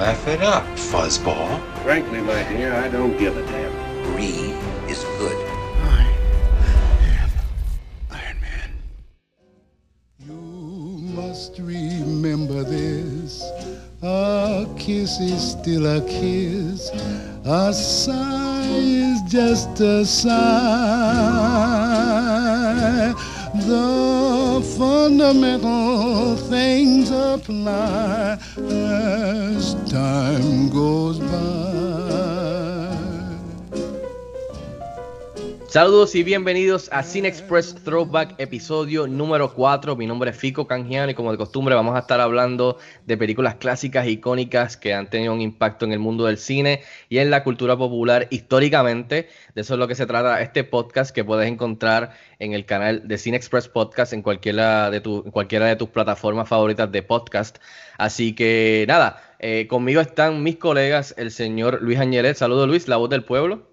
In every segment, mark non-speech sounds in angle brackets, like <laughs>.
Laugh it up, fuzzball. Frankly, my dear, I don't give a damn. Greed is good. I am Iron Man. You must remember this. A kiss is still a kiss. A sigh is just a sigh. The fundamental things apply as time goes by. Saludos y bienvenidos a Cine Express Throwback episodio número 4. Mi nombre es Fico Canjiano y como de costumbre vamos a estar hablando de películas clásicas icónicas que han tenido un impacto en el mundo del cine y en la cultura popular históricamente. De eso es lo que se trata este podcast que puedes encontrar en el canal de Cine Express Podcast en cualquiera de, tus plataformas favoritas de podcast. Así que nada, eh, conmigo están mis colegas, el señor Luis Añelet. Saludos Luis, la voz del pueblo.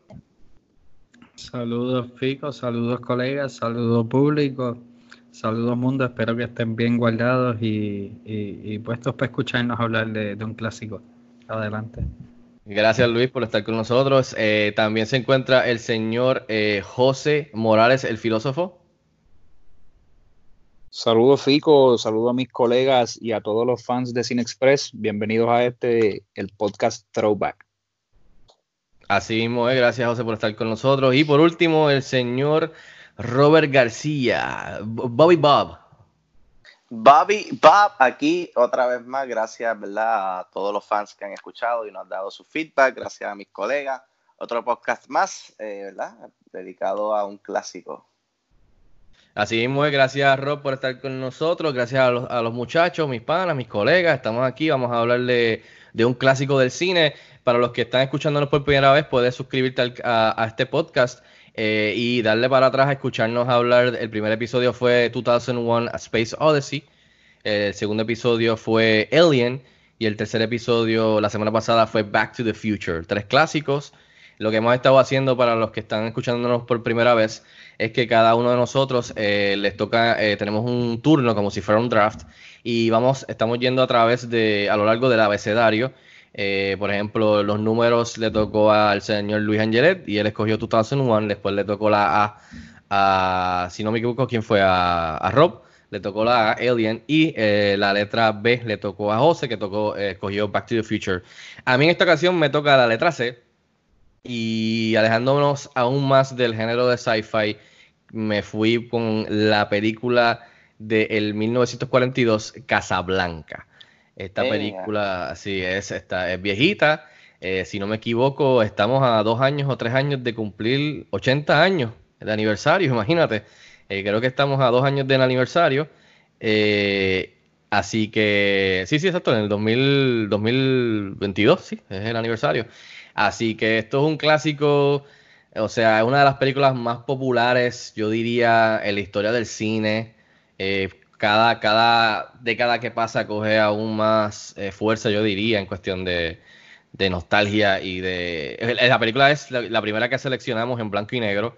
Saludos Fico, saludos colegas, saludos público, saludos mundo, espero que estén bien guardados y, y- y puestos para escucharnos hablar de, de un clásico. Adelante. Gracias Luis por estar con nosotros. Eh, también se encuentra el señor eh, José Morales, el filósofo. Saludos Fico, saludos a mis colegas y a todos los fans de Cine Express. Bienvenidos a este, el podcast Throwback. Así mismo es, gracias José por estar con nosotros. Y por último, el señor Robert García, Bobby Bob. Bobby Bob aquí otra vez más, gracias ¿verdad? a todos los fans que han escuchado y nos han dado su feedback, gracias a mis colegas. Otro podcast más, eh, ¿verdad? Dedicado a un clásico. Así mismo es, gracias Rob por estar con nosotros, gracias a los, a los muchachos, mis panas, mis colegas, estamos aquí, vamos a hablar de, de un clásico del cine. Para los que están escuchándonos por primera vez, puedes suscribirte a este podcast eh, y darle para atrás a escucharnos hablar. El primer episodio fue 2001 A Space Odyssey, el segundo episodio fue Alien y el tercer episodio la semana pasada fue Back to the Future. Tres clásicos. Lo que hemos estado haciendo para los que están escuchándonos por primera vez es que cada uno de nosotros eh, les toca, eh, tenemos un turno como si fuera un draft y vamos, estamos yendo a través de, a lo largo del abecedario. Eh, por ejemplo, los números le tocó al señor Luis Angelet y él escogió 2001. Después le tocó la A a, si no me equivoco, ¿quién fue? A, Rob. Le tocó la A, Alien. Y la letra B le tocó a José, que tocó, escogió Back to the Future. A mí en esta ocasión me toca la letra C. Y alejándonos aún más del género de sci-fi, me fui con la película del 1942, Casablanca. Esta Venga. película, sí, es, esta, es viejita. Eh, si no me equivoco, estamos a dos años o tres años de cumplir 80 años de aniversario, imagínate. Eh, creo que estamos a dos años del aniversario. Eh, así que, sí, sí, exacto, en el 2000, 2022, sí, es el aniversario. Así que esto es un clásico, o sea, es una de las películas más populares, yo diría, en la historia del cine. Eh, cada, cada década que pasa coge aún más eh, fuerza, yo diría, en cuestión de, nostalgia y de... eh, La película es la, primera que seleccionamos en blanco y negro.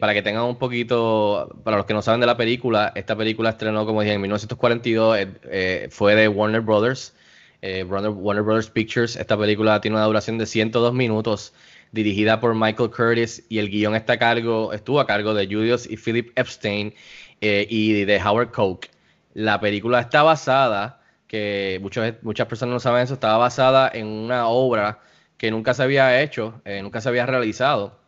Para que tengan un poquito, para los que no saben de la película, esta película estrenó, como dije, en 1942, eh, eh, fue de Warner Brothers, eh, Warner, Brothers Pictures. Esta película tiene una duración de 102 minutos, dirigida por Michael Curtis, y el guion está a cargo, estuvo a cargo de Julius y Philip Epstein eh, y de Howard Koch. La película está basada, que muchos, muchas personas no saben eso, estaba basada en una obra que nunca se había hecho, eh, nunca se había realizado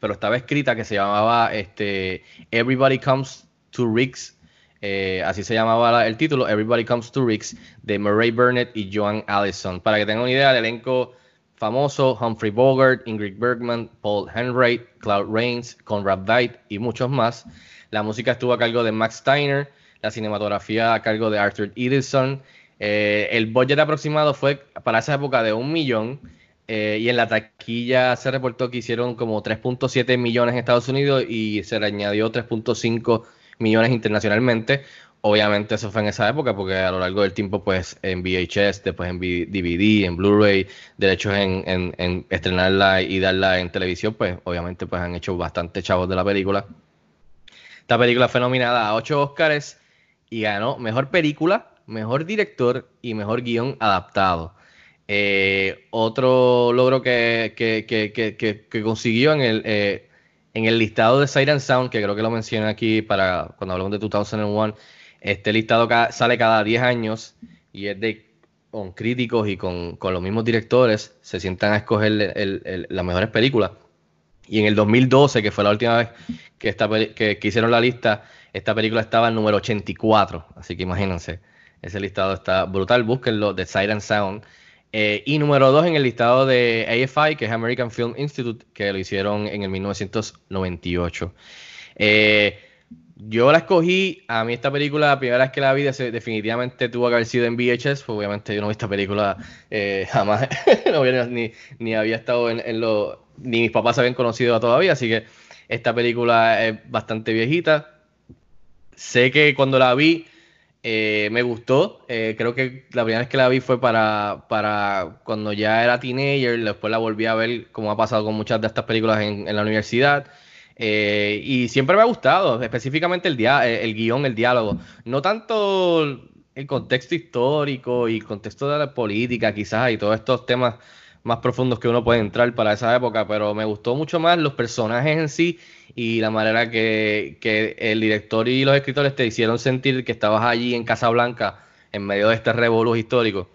pero estaba escrita que se llamaba este, Everybody Comes to Riggs, eh, así se llamaba la- el título, Everybody Comes to Riggs, de Murray Burnett y Joan Allison. Para que tengan una idea, el elenco famoso, Humphrey Bogart, Ingrid Bergman, Paul Henry, Cloud Rains, Conrad Veidt y muchos más. La música estuvo a cargo de Max Steiner, la cinematografía a cargo de Arthur Edison, Eh, el budget aproximado fue para esa época de un millón eh, y en la taquilla se reportó que hicieron como 3.7 millones en Estados Unidos y se le añadió 3.5 millones internacionalmente. Obviamente eso fue en esa época porque a lo largo del tiempo pues en VHS, después en DVD, en Blu-ray, derechos en, en, en, estrenarla y darla en televisión, pues obviamente pues han hecho bastante chavos de la película. Esta película fue nominada a 8 Oscars y ganó Mejor Película, Mejor Director y Mejor Guión Adaptado. Eh, otro logro que, que, que, que consiguió en el, eh, en el listado de Siren Sound, que creo que lo mencioné aquí para cuando hablamos de 2001, este listado sale cada 10 años y es de con críticos y con, con los mismos directores se sientan a escoger el, las mejores películas. Y en el 2012, que fue la última vez que, esta, que, hicieron la lista, esta película estaba en número 84. Así que imagínense, ese listado está brutal. Búsquenlo de Siren Sound. Eh, y número 2 en el listado de AFI, que es American Film Institute, que lo hicieron en el 1998. Eh, yo la escogí, a mí esta película, la primera vez que la vi, definitivamente tuvo que haber sido en VHS, pues obviamente yo no vi esta película eh, <laughs> jamás, <laughs> ni, ni, había estado en, en lo, ni mis papás habían conocido todavía, así que esta película es bastante viejita. Sé que cuando la vi, eh, me gustó. Eh, creo que la primera vez que la vi fue para, para cuando ya era teenager. Después la volví a ver, como ha pasado con muchas de estas películas en, la universidad. Eh, y siempre me ha gustado, específicamente el, dia el guion, el diálogo. No tanto el contexto histórico y el contexto de la política, quizás, y todos estos temas más profundos que uno puede entrar para esa época, pero me gustó mucho más los personajes en sí y la manera que, que el director y los escritores te hicieron sentir que estabas allí en Casablanca en medio de este revolú histórico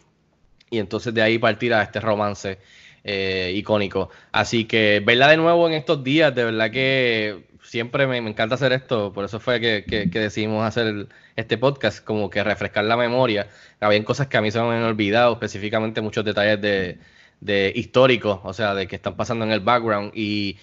y entonces de ahí partir a este romance eh, icónico. Así que verla de nuevo en estos días, de verdad que siempre me, me encanta hacer esto, por eso fue que, que, que decidimos hacer este podcast, como que refrescar la memoria. Habían cosas que a mí se me han olvidado, específicamente muchos detalles de, de o sea, de que están pasando en el background y,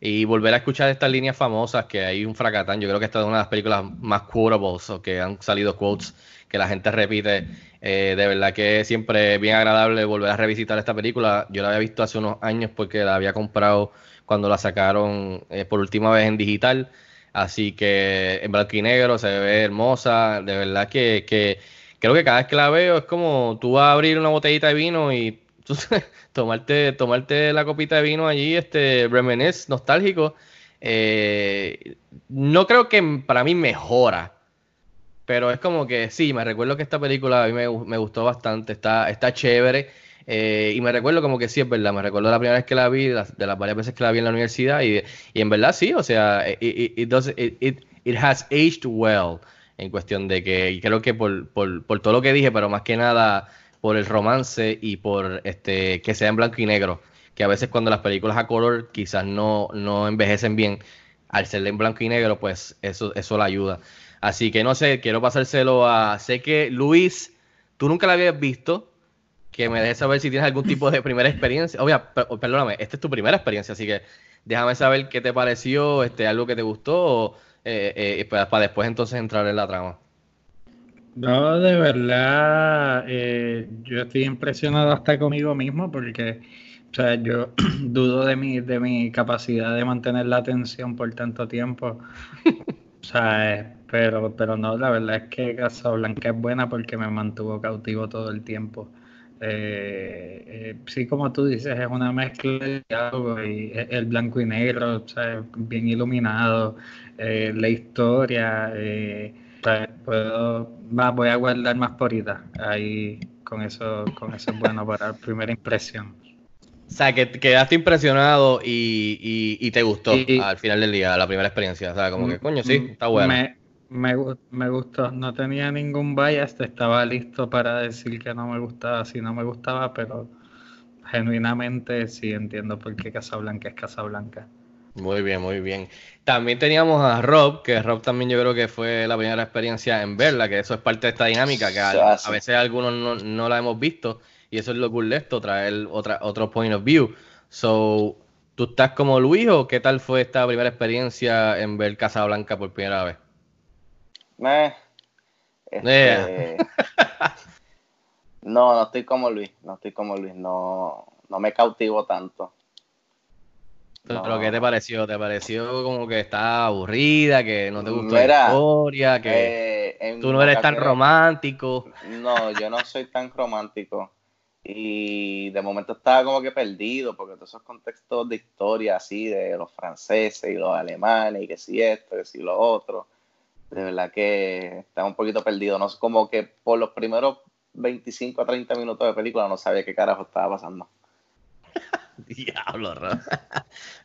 y volver a escuchar estas líneas famosas que hay un fracatán. Yo creo que esta es una de las películas más quotables o que han salido quotes que la gente repite. Eh, de verdad que siempre es bien agradable volver a revisitar esta película. Yo la había visto hace unos años porque la había comprado cuando la sacaron eh, por última vez en digital. Así que en blanco y negro se ve hermosa. De verdad que, que creo que cada vez que la veo es como tú vas a abrir una botellita de vino y tú, <laughs> tomarte, tomarte la copita de vino allí, este reminisce, nostálgico. Eh, no creo que para mí mejora, pero es como que sí, me recuerdo que esta película a mí me, me gustó bastante, está, está chévere. Eh, y me recuerdo como que sí, es verdad, me recuerdo la primera vez que la vi, de las varias veces que la vi en la universidad, y, y en verdad sí, o sea, it, it, does, it, it, has aged well, en cuestión de que, y creo que por, por, por todo lo que dije, pero más que nada por el romance y por este que sea en blanco y negro, que a veces cuando las películas a color quizás no, no envejecen bien, al ser en blanco y negro, pues eso, eso la ayuda. Así que no sé, quiero pasárselo a. Sé que Luis, tú nunca la habías visto. Que me dejes saber si tienes algún tipo de primera experiencia. Obvio, perdóname, esta es tu primera experiencia, así que déjame saber qué te pareció, este, algo que te gustó, eh, eh, para después entonces entrar en la trama. No, de verdad, eh, yo estoy impresionado hasta conmigo mismo porque, o sea, yo <clears throat> dudo de mi, de mi capacidad de mantener la atención por tanto tiempo. O sea, pero, pero no, la verdad es que Casablanca es buena porque me mantuvo cautivo todo el tiempo. Eh, eh, sí, como tú dices, es una mezcla de diálogo y el blanco y negro, o sea, bien iluminado, eh, la historia. Puedo, más, voy a guardar más por ahí con eso, con eso es bueno para primera impresión. O sea, que quedaste impresionado y, y, y te gustó y, al final del día, la primera experiencia. O sea, como que, coño, sí, está bueno. Me, me, me, gustó, no tenía ningún bias, estaba listo para decir que no me gustaba, si no me gustaba, pero genuinamente sí entiendo por qué Casablanca es Casablanca. Muy bien, muy bien. También teníamos a Rob, que Rob también yo creo que fue la primera experiencia en verla, que eso es parte de esta dinámica, que a, a veces algunos no, no, la hemos visto, y eso es lo cool de esto, traer otra, otro point of view. So, ¿tú estás como Luis o qué tal fue esta primera experiencia en ver Casa Blanca por primera vez? Meh. Este... <laughs> No, no estoy como Luis, no estoy como Luis, no, no me cautivo tanto. ¿Pero qué te pareció? ¿Te pareció como que está aburrida, que no te gustó Mira, la historia, que Eh, tú no eres tan romántico? No, yo no soy tan romántico. Y de momento estaba como que perdido, porque todos esos contextos de historia así, de los franceses y los alemanes, y que si esto, que si lo otro, de verdad que estaba un poquito perdido. No, como que por los primeros 25 a 30 minutos de película no sabía qué carajo estaba pasando. <laughs> <laughs> Diablo.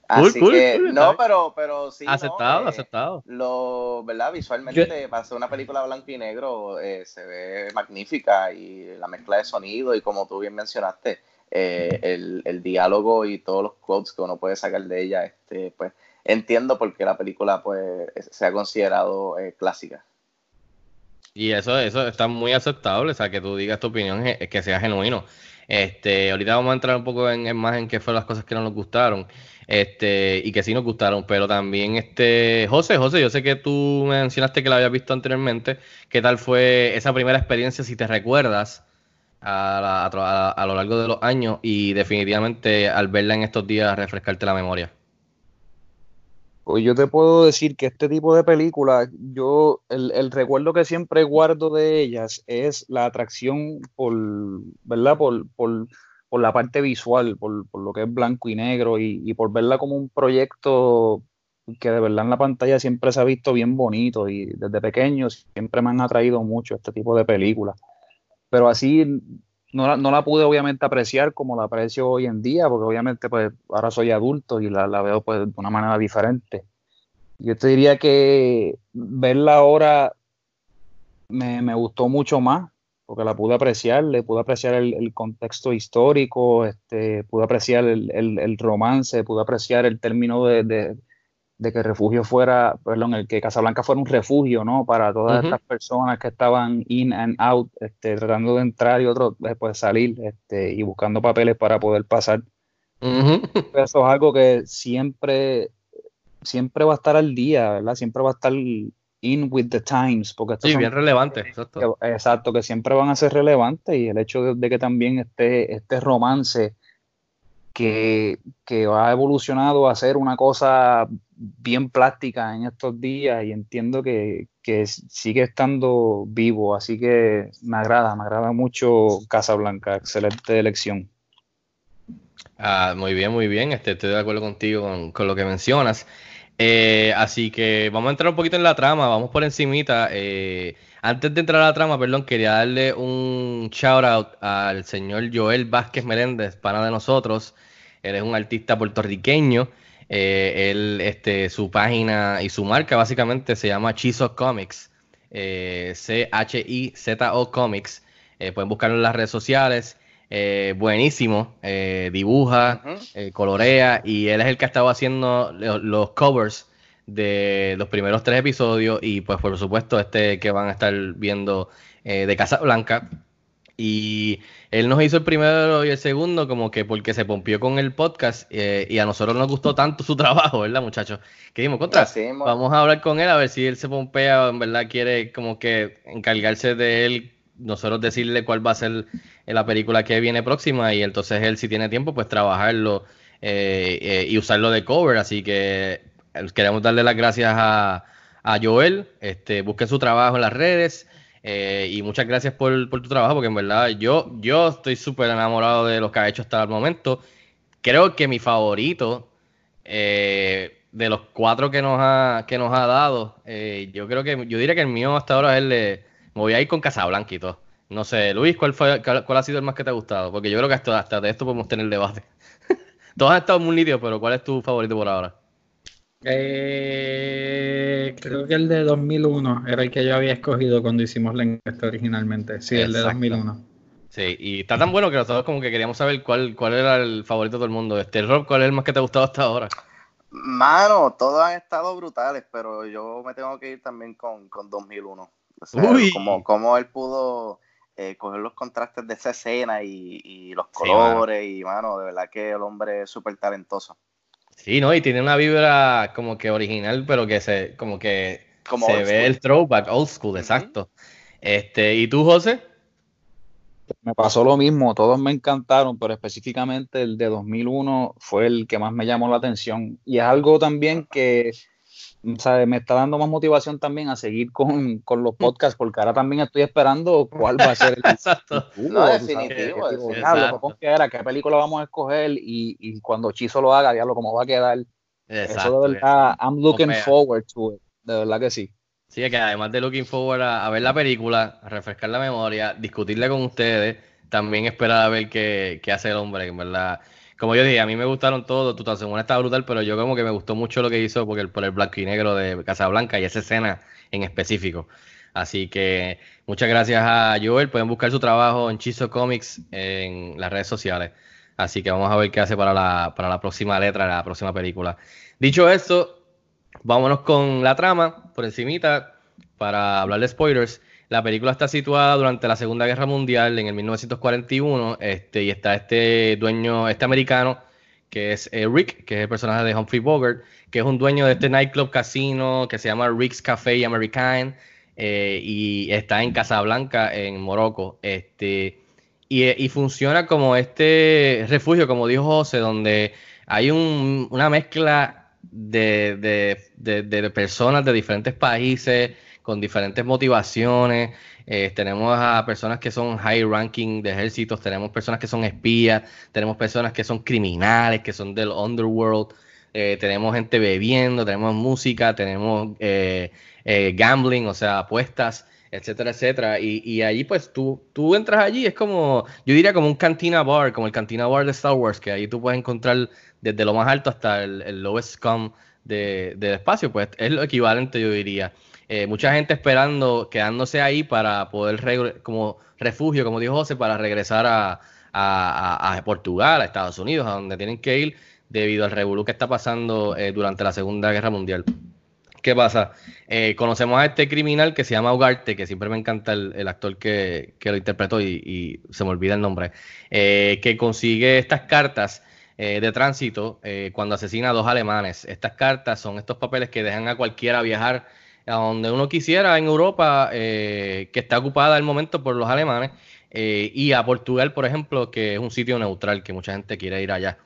Así cool, que, cool, está no, bien. pero, pero sí. ¿no? Aceptado, Eh, aceptado. Lo, ¿verdad? Visualmente, para hacer una película blanco y negro, eh, se ve magnífica y la mezcla de sonido y como tú bien mencionaste, eh, el, el diálogo y todos los quotes que uno puede sacar de ella, este, pues entiendo por qué la película pues se ha considerado eh, clásica. Y eso, eso está muy aceptable, o sea, que tú digas tu opinión, que sea genuino. Este, ahorita vamos a entrar un poco en, más en qué fueron las cosas que no nos gustaron, este, y que sí nos gustaron, pero también, este, José, José, yo sé que tú mencionaste que la habías visto anteriormente, ¿qué tal fue esa primera experiencia, si te recuerdas, a, la- a- a lo largo de los años y definitivamente al verla en estos días refrescarte la memoria? Pues yo te puedo decir que este tipo de películas, yo, el, el recuerdo que siempre guardo de ellas es la atracción por, ¿verdad? Por, por, por la parte visual, por, por lo que es blanco y negro y, y por verla como un proyecto que de verdad en la pantalla siempre se ha visto bien bonito y desde pequeño siempre me han atraído mucho este tipo de películas. Pero así no la, no la pude obviamente apreciar como la aprecio hoy en día, porque obviamente pues ahora soy adulto y la, la veo pues de una manera diferente. Yo te diría que verla ahora me, me gustó mucho más, porque la pude apreciar, le pude apreciar el, el contexto histórico, este, pude apreciar el, el- el romance, pude apreciar el término de, de- de que el refugio fuera, perdón, el que Casablanca fuera un refugio, ¿no? Para todas Ujú. estas personas que estaban in and out, este, tratando de entrar y otros después salir, este, y buscando papeles para poder pasar. Ujú. Eso es algo que siempre, siempre va a estar al día, ¿verdad? Siempre va a estar in with the times, porque Sí, bien relevante, exacto. que- exacto, que siempre van a ser relevantes y el hecho de, de que también este, este romance que, que ha evolucionado a ser una cosa bien plástica en estos días y entiendo que, que sigue estando vivo, así que me agrada, me agrada mucho Casablanca, excelente elección. Ah, muy bien, muy bien. Este, estoy de acuerdo contigo con, con lo que mencionas. Eh, así que vamos a entrar un poquito en la trama, vamos por encimita. Eh, antes de entrar a la trama, perdón, quería darle un shout out al señor Joel Vázquez Meléndez, pana de nosotros. Él es un artista puertorriqueño. Eh, él, este, su página y su marca básicamente se llama Chizo Comics. eh, C-H-I-Z-O Comics. Eh, pueden buscarlo en las redes sociales. Buenísimo. dibuja, colorea. Y él es el que ha estado haciendo lo- los covers de los primeros tres episodios. Y pues por supuesto este que van a estar viendo de Casa Blanca. Y él nos hizo el primero y el segundo como que porque se pompió con el podcast eh, y a nosotros nos gustó tanto su <laughs> trabajo, ¿verdad muchachos? Que dimos contra, vamos a hablar con él a ver si él se pompea o en verdad quiere como que encargarse de él, nosotros decirle cuál va a ser la película que viene próxima y entonces él si tiene tiempo pues trabajarlo eh, eh, y usarlo de cover, así que eh, queremos darle las gracias a, a Joel, este, busquen su trabajo en las redes. Eh, y muchas gracias por, por tu trabajo, porque en verdad yo, yo estoy súper enamorado de lo que ha hecho hasta el momento. Creo que mi favorito eh, de los cuatro que nos ha, que nos ha dado, eh, yo creo que yo diría que el mío hasta ahora es el de. Me voy a ir con Casablanca y todo. No sé, Luis, ¿cuál, fue, cuál, ha sido el más que te ha gustado? Porque yo creo que hasta, hasta de esto podemos tener debate. <laughs> Todos han estado muy nítidos, pero ¿cuál es tu favorito por ahora? Eh, creo que el de 2001 era el que yo había escogido cuando hicimos la encuesta originalmente. Sí, el de Exacto. 2001. Sí, y está tan bueno que nosotros como que queríamos saber cuál, cuál era el favorito de todo el mundo. Este Rob, ¿cuál es el más que te ha gustado hasta ahora? Mano, todos han estado brutales, pero yo me tengo que ir también con, con 2001. O sea, Uy. como, como él pudo eh, coger los contrastes de esa escena y, y los Sí, colores, y mano, de verdad que el hombre es súper talentoso. Sí, ¿no? Y tiene una vibra como que original, pero que se, como que Como se ve school. el throwback, old school, exacto. Este, ¿y tú, José? Me pasó lo mismo, todos me encantaron, pero específicamente el de 2001 fue el que más me llamó la atención. Y es algo también que o me está dando más motivación también a seguir con, con, los <laughs> podcasts, porque ahora también estoy esperando cuál va a ser el <laughs> Exacto. no, definitivo. ¿Qué película vamos a escoger? Y, y cuando Chizo lo haga, diablo, cómo va a quedar. Eso de verdad, I'm looking forward to it. De verdad que sí. Sí, que además de looking forward a, ver la película, a refrescar la memoria, discutirla con ustedes, también esperar a ver qué, qué hace el hombre, en verdad como yo dije, a mí me gustaron todos, tu segunda está brutal, pero yo como que me gustó mucho lo que hizo porque el, por el blanco y negro de Casablanca y esa escena en específico. Así que muchas gracias a Joel. Pueden buscar su trabajo en Chizo Comics en las redes sociales. Así que vamos a ver qué hace para la, para la próxima letra, la próxima película. Dicho esto, vámonos con la trama por encimita para hablar de spoilers. La película está situada durante la Segunda Guerra Mundial en el 1941 este, y está este dueño, este americano, que es eh, Rick, que es el personaje de Humphrey Bogart, que es un dueño de este nightclub casino que se llama Rick's Café American eh, y está en Casablanca, en Morocco. Este, y, funciona como este refugio, como dijo José, donde hay una mezcla de, de personas de diferentes países con diferentes motivaciones. Eh, tenemos a personas que son high ranking de ejércitos, tenemos personas que son espías, tenemos personas que son criminales, que son del underworld, eh, tenemos gente bebiendo, tenemos música, tenemos eh, gambling, o sea, apuestas, etcétera, etcétera. Y, allí pues tú, tú entras allí, es como, yo diría como un cantina bar, como el cantina bar de Star Wars, que ahí tú puedes encontrar desde lo más alto hasta el, el lowest scum de, del espacio, pues es lo equivalente yo diría. Eh, mucha gente esperando, quedándose ahí para poder, como refugio, como dijo José, para regresar a, Portugal, a Estados Unidos, a donde tienen que ir debido al revolú que está pasando eh, durante la Segunda Guerra Mundial. ¿Qué pasa? Eh, conocemos a este criminal que se llama Ugarte, que siempre me encanta el, actor que, lo interpretó y, se me olvida el nombre, que consigue estas cartas de tránsito cuando asesina a dos alemanes. Estas cartas son estos papeles que dejan a cualquiera viajar a donde uno quisiera en Europa, eh, que está ocupada al momento por los alemanes, eh, y a Portugal, por ejemplo, que es un sitio neutral, que mucha gente quiere ir allá.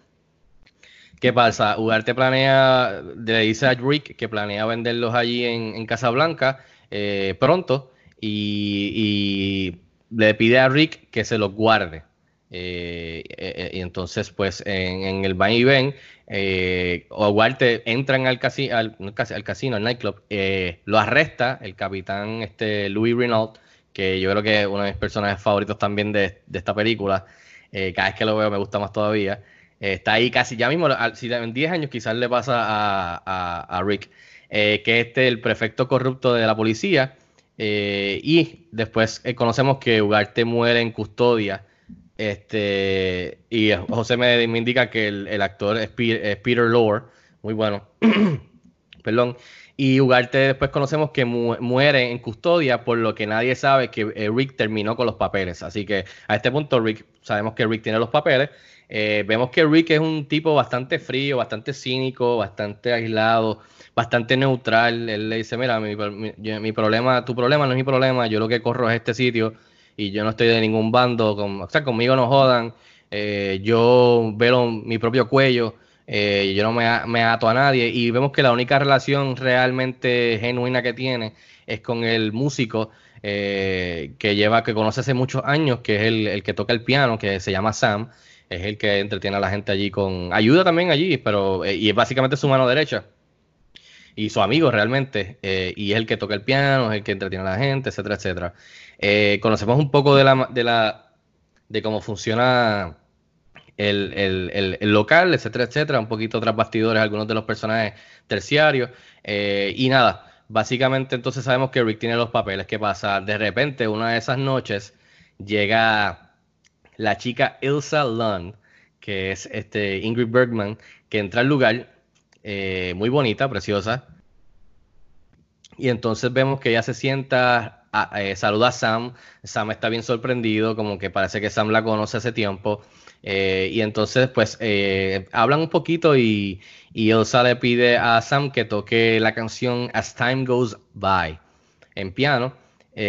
¿Qué pasa? Ugarte planea, le dice a Rick que planea venderlos allí en, Casablanca eh, pronto y, le pide a Rick que se los guarde. y entonces, pues en, el van y ven, eh, Walter entran al, al, casino, al nightclub, eh, lo arresta el capitán este, Louis Renault, que yo creo que es uno de mis personajes favoritos también de, esta película. Eh, cada vez que lo veo me gusta más todavía. Eh, está ahí casi, ya mismo, si en 10 años quizás le pasa a, Rick, que este es el prefecto corrupto de la policía. y después conocemos que Ugarte muere en custodia este, y José me, indica que el, actor es, Peter Lore, muy bueno. <clears throat> Perdón. Y Ugarte después conocemos que muere en custodia, por lo que nadie sabe que eh, Rick terminó con los papeles. Así que a este punto Rick, sabemos que Rick tiene los papeles. Eh, vemos que Rick es un tipo bastante frío, bastante cínico, bastante aislado, bastante neutral. Él le dice, mira, mi, mi problema, tu problema no es mi problema, yo lo que corro es este sitio y yo no estoy de ningún bando, con, o sea, conmigo no jodan, eh, yo veo mi propio cuello, eh, yo no me, ato a nadie y vemos que la única relación realmente genuina que tiene es con el músico eh, que lleva, que conoce hace muchos años, que es el, que toca el piano, que se llama Sam, es el que entretiene a la gente allí con ayuda también allí, pero y es básicamente su mano derecha y su amigo realmente, y es el que toca el piano, es el que entretiene a la gente, etcétera, etcétera. Eh, conocemos un poco de la, de la de cómo funciona el, local, etcétera, etcétera, un poquito tras bastidores, algunos de los personajes terciarios. Eh, y nada, básicamente entonces sabemos que Rick tiene los papeles. ¿Qué pasa? De repente, una de esas noches, llega la chica Ilsa Lund, que es este Ingrid Bergman, que entra al lugar, eh, muy bonita, preciosa. Y entonces vemos que ella se sienta eh, saluda a Sam. Sam está bien sorprendido, como que parece que Sam la conoce hace tiempo. Eh, y entonces, pues, hablan un poquito y, y, Elsa le pide a Sam que toque la canción As Time Goes By en piano.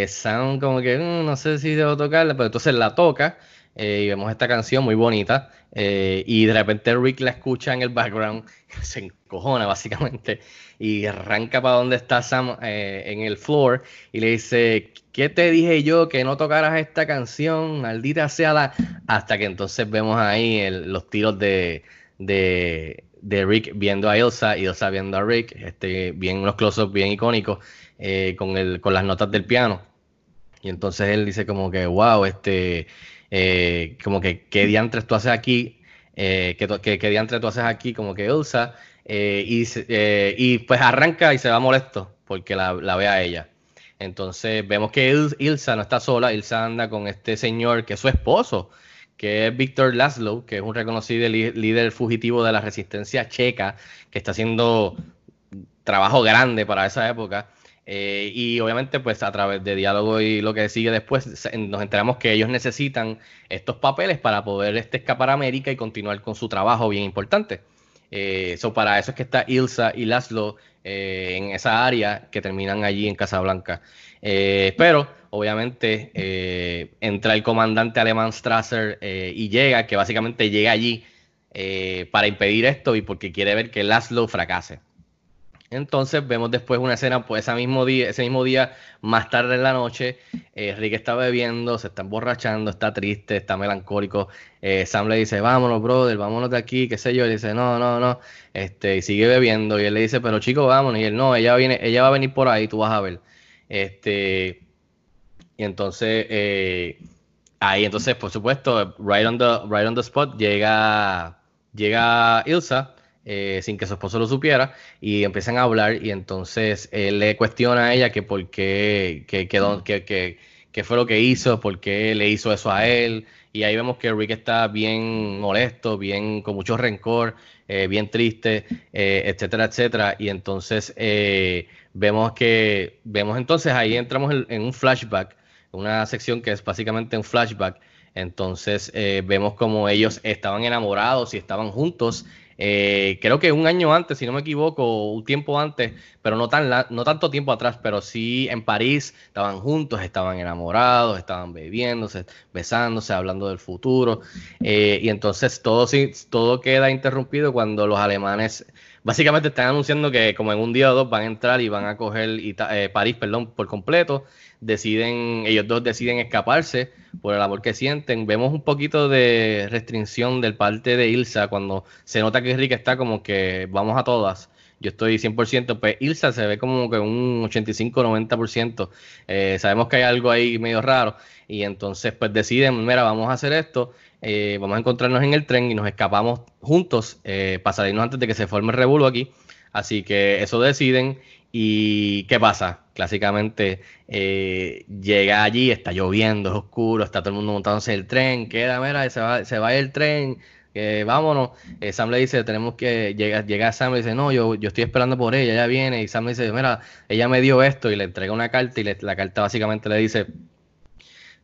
Sam como que "Mm, no sé si debo tocarla, pero entonces la toca y vemos esta canción muy bonita eh, y de repente Rick la escucha en el background, <laughs> se encojona básicamente y arranca para donde está Sam eh, en el floor y le dice, ¿qué te dije yo que no tocaras esta canción? Maldita sea la... Hasta que entonces vemos ahí los tiros de, de, Rick viendo a Elsa y Elsa viendo a Rick, este, bien unos close-ups bien icónicos eh, con, el, con las notas del piano. Y entonces él dice como que, wow, este, eh, como que, ¿qué diantres tú haces aquí? Eh, ¿qué, qué, qué diantres tú haces aquí? Como que Elsa. eh, y, y pues arranca y se va molesto porque la, ve a ella. Entonces vemos que Il- Ilsa no está sola, Ilsa anda con este señor que es su esposo, que es Víctor Laszlo, que es un reconocido líder fugitivo de la resistencia checa, que está haciendo trabajo grande para esa época. Eh, y obviamente, pues a través de diálogo y lo que sigue después, nos enteramos que ellos necesitan estos papeles para poder este, escapar a América y continuar con su trabajo bien importante. Eh, para eso es que está Ilsa y Laszlo eh, en esa área que terminan allí en Casablanca. Eh, pero obviamente entra el comandante alemán Strasser y llega, que básicamente llega allí para impedir esto y porque quiere ver que Laszlo fracase. Entonces vemos después una escena, pues ese mismo día, ese mismo día, más tarde en la noche, eh, Rick está bebiendo, se está emborrachando, está triste, está melancólico. Eh, Sam le dice, vámonos, brother, vámonos de aquí, qué sé yo. Y dice, no, no, no. Este, y sigue bebiendo. Y él le dice, pero chico, vámonos. Y él, no, ella viene, ella va a venir por ahí, tú vas a ver. Este, y entonces, eh, ahí entonces, por supuesto, right on the, right on the spot, llega, llega Ilsa, eh, sin que su esposo lo supiera, y empiezan a hablar, y entonces él le cuestiona a ella que por qué, que, que, don- que, que- qué fue lo que hizo, por qué le hizo eso a él, y ahí vemos que Rick está bien molesto, bien con mucho rencor, eh, bien triste, eh, etcétera, etcétera, y entonces vemos que, vemos entonces ahí entramos en, en un flashback, una sección que es básicamente un flashback, entonces vemos como ellos estaban enamorados y estaban juntos. Eh, creo que un año antes, si no me equivoco, un tiempo antes, pero no, tan no tanto tiempo atrás, pero sí en París estaban juntos, estaban enamorados, estaban bebiéndose, besándose, hablando del futuro. eh, y entonces todo, todo queda interrumpido cuando los alemanes básicamente están anunciando que como en un día o dos van a entrar y van a coger Ita- eh, París, perdón, por completo. Deciden, ellos dos deciden escaparse por el amor que sienten. Vemos un poquito de restricción del parte de Ilsa cuando se nota que Rick está como que vamos a todas. Yo estoy 100%, pues Ilsa se ve como que un 85-90%. Eh, sabemos que hay algo ahí medio raro y entonces pues deciden, mira, vamos a hacer esto, eh, vamos a encontrarnos en el tren y nos escapamos juntos eh, para salirnos antes de que se forme el revuelo aquí. Así que eso deciden y ¿qué pasa? Clásicamente eh, llega allí, está lloviendo, es oscuro, está todo el mundo montándose el tren, queda, mira, se va, se va el tren, vámonos. Eh, Sam le dice, tenemos que, llega, llega Sam y dice, no, yo, yo estoy esperando por ella, ella viene, y Sam le dice, mira, ella me dio esto y le entrega una carta y la carta básicamente le dice,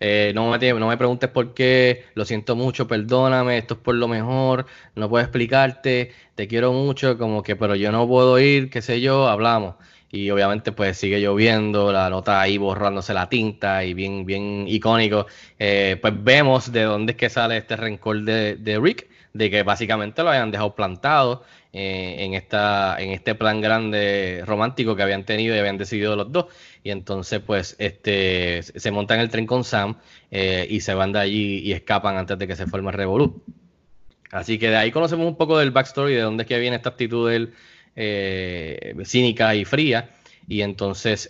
eh, no, me, preguntes por qué, lo siento mucho, perdóname, esto es por lo mejor, no puedo explicarte, te quiero mucho, como que, pero yo no puedo ir, qué sé yo, hablamos. Y obviamente pues sigue lloviendo, la nota ahí borrándose la tinta y bien, bien icónico. Eh, pues vemos de dónde es que sale este rencor de, de Rick, de que básicamente lo hayan dejado plantado eh, en, esta, en este plan grande romántico que habían tenido y habían decidido los dos. Y entonces, pues, este, se montan el tren con Sam eh, y se van de allí y escapan antes de que se forme el. Así que de ahí conocemos un poco del backstory, de dónde es que viene esta actitud eh, cínica y fría. Y entonces,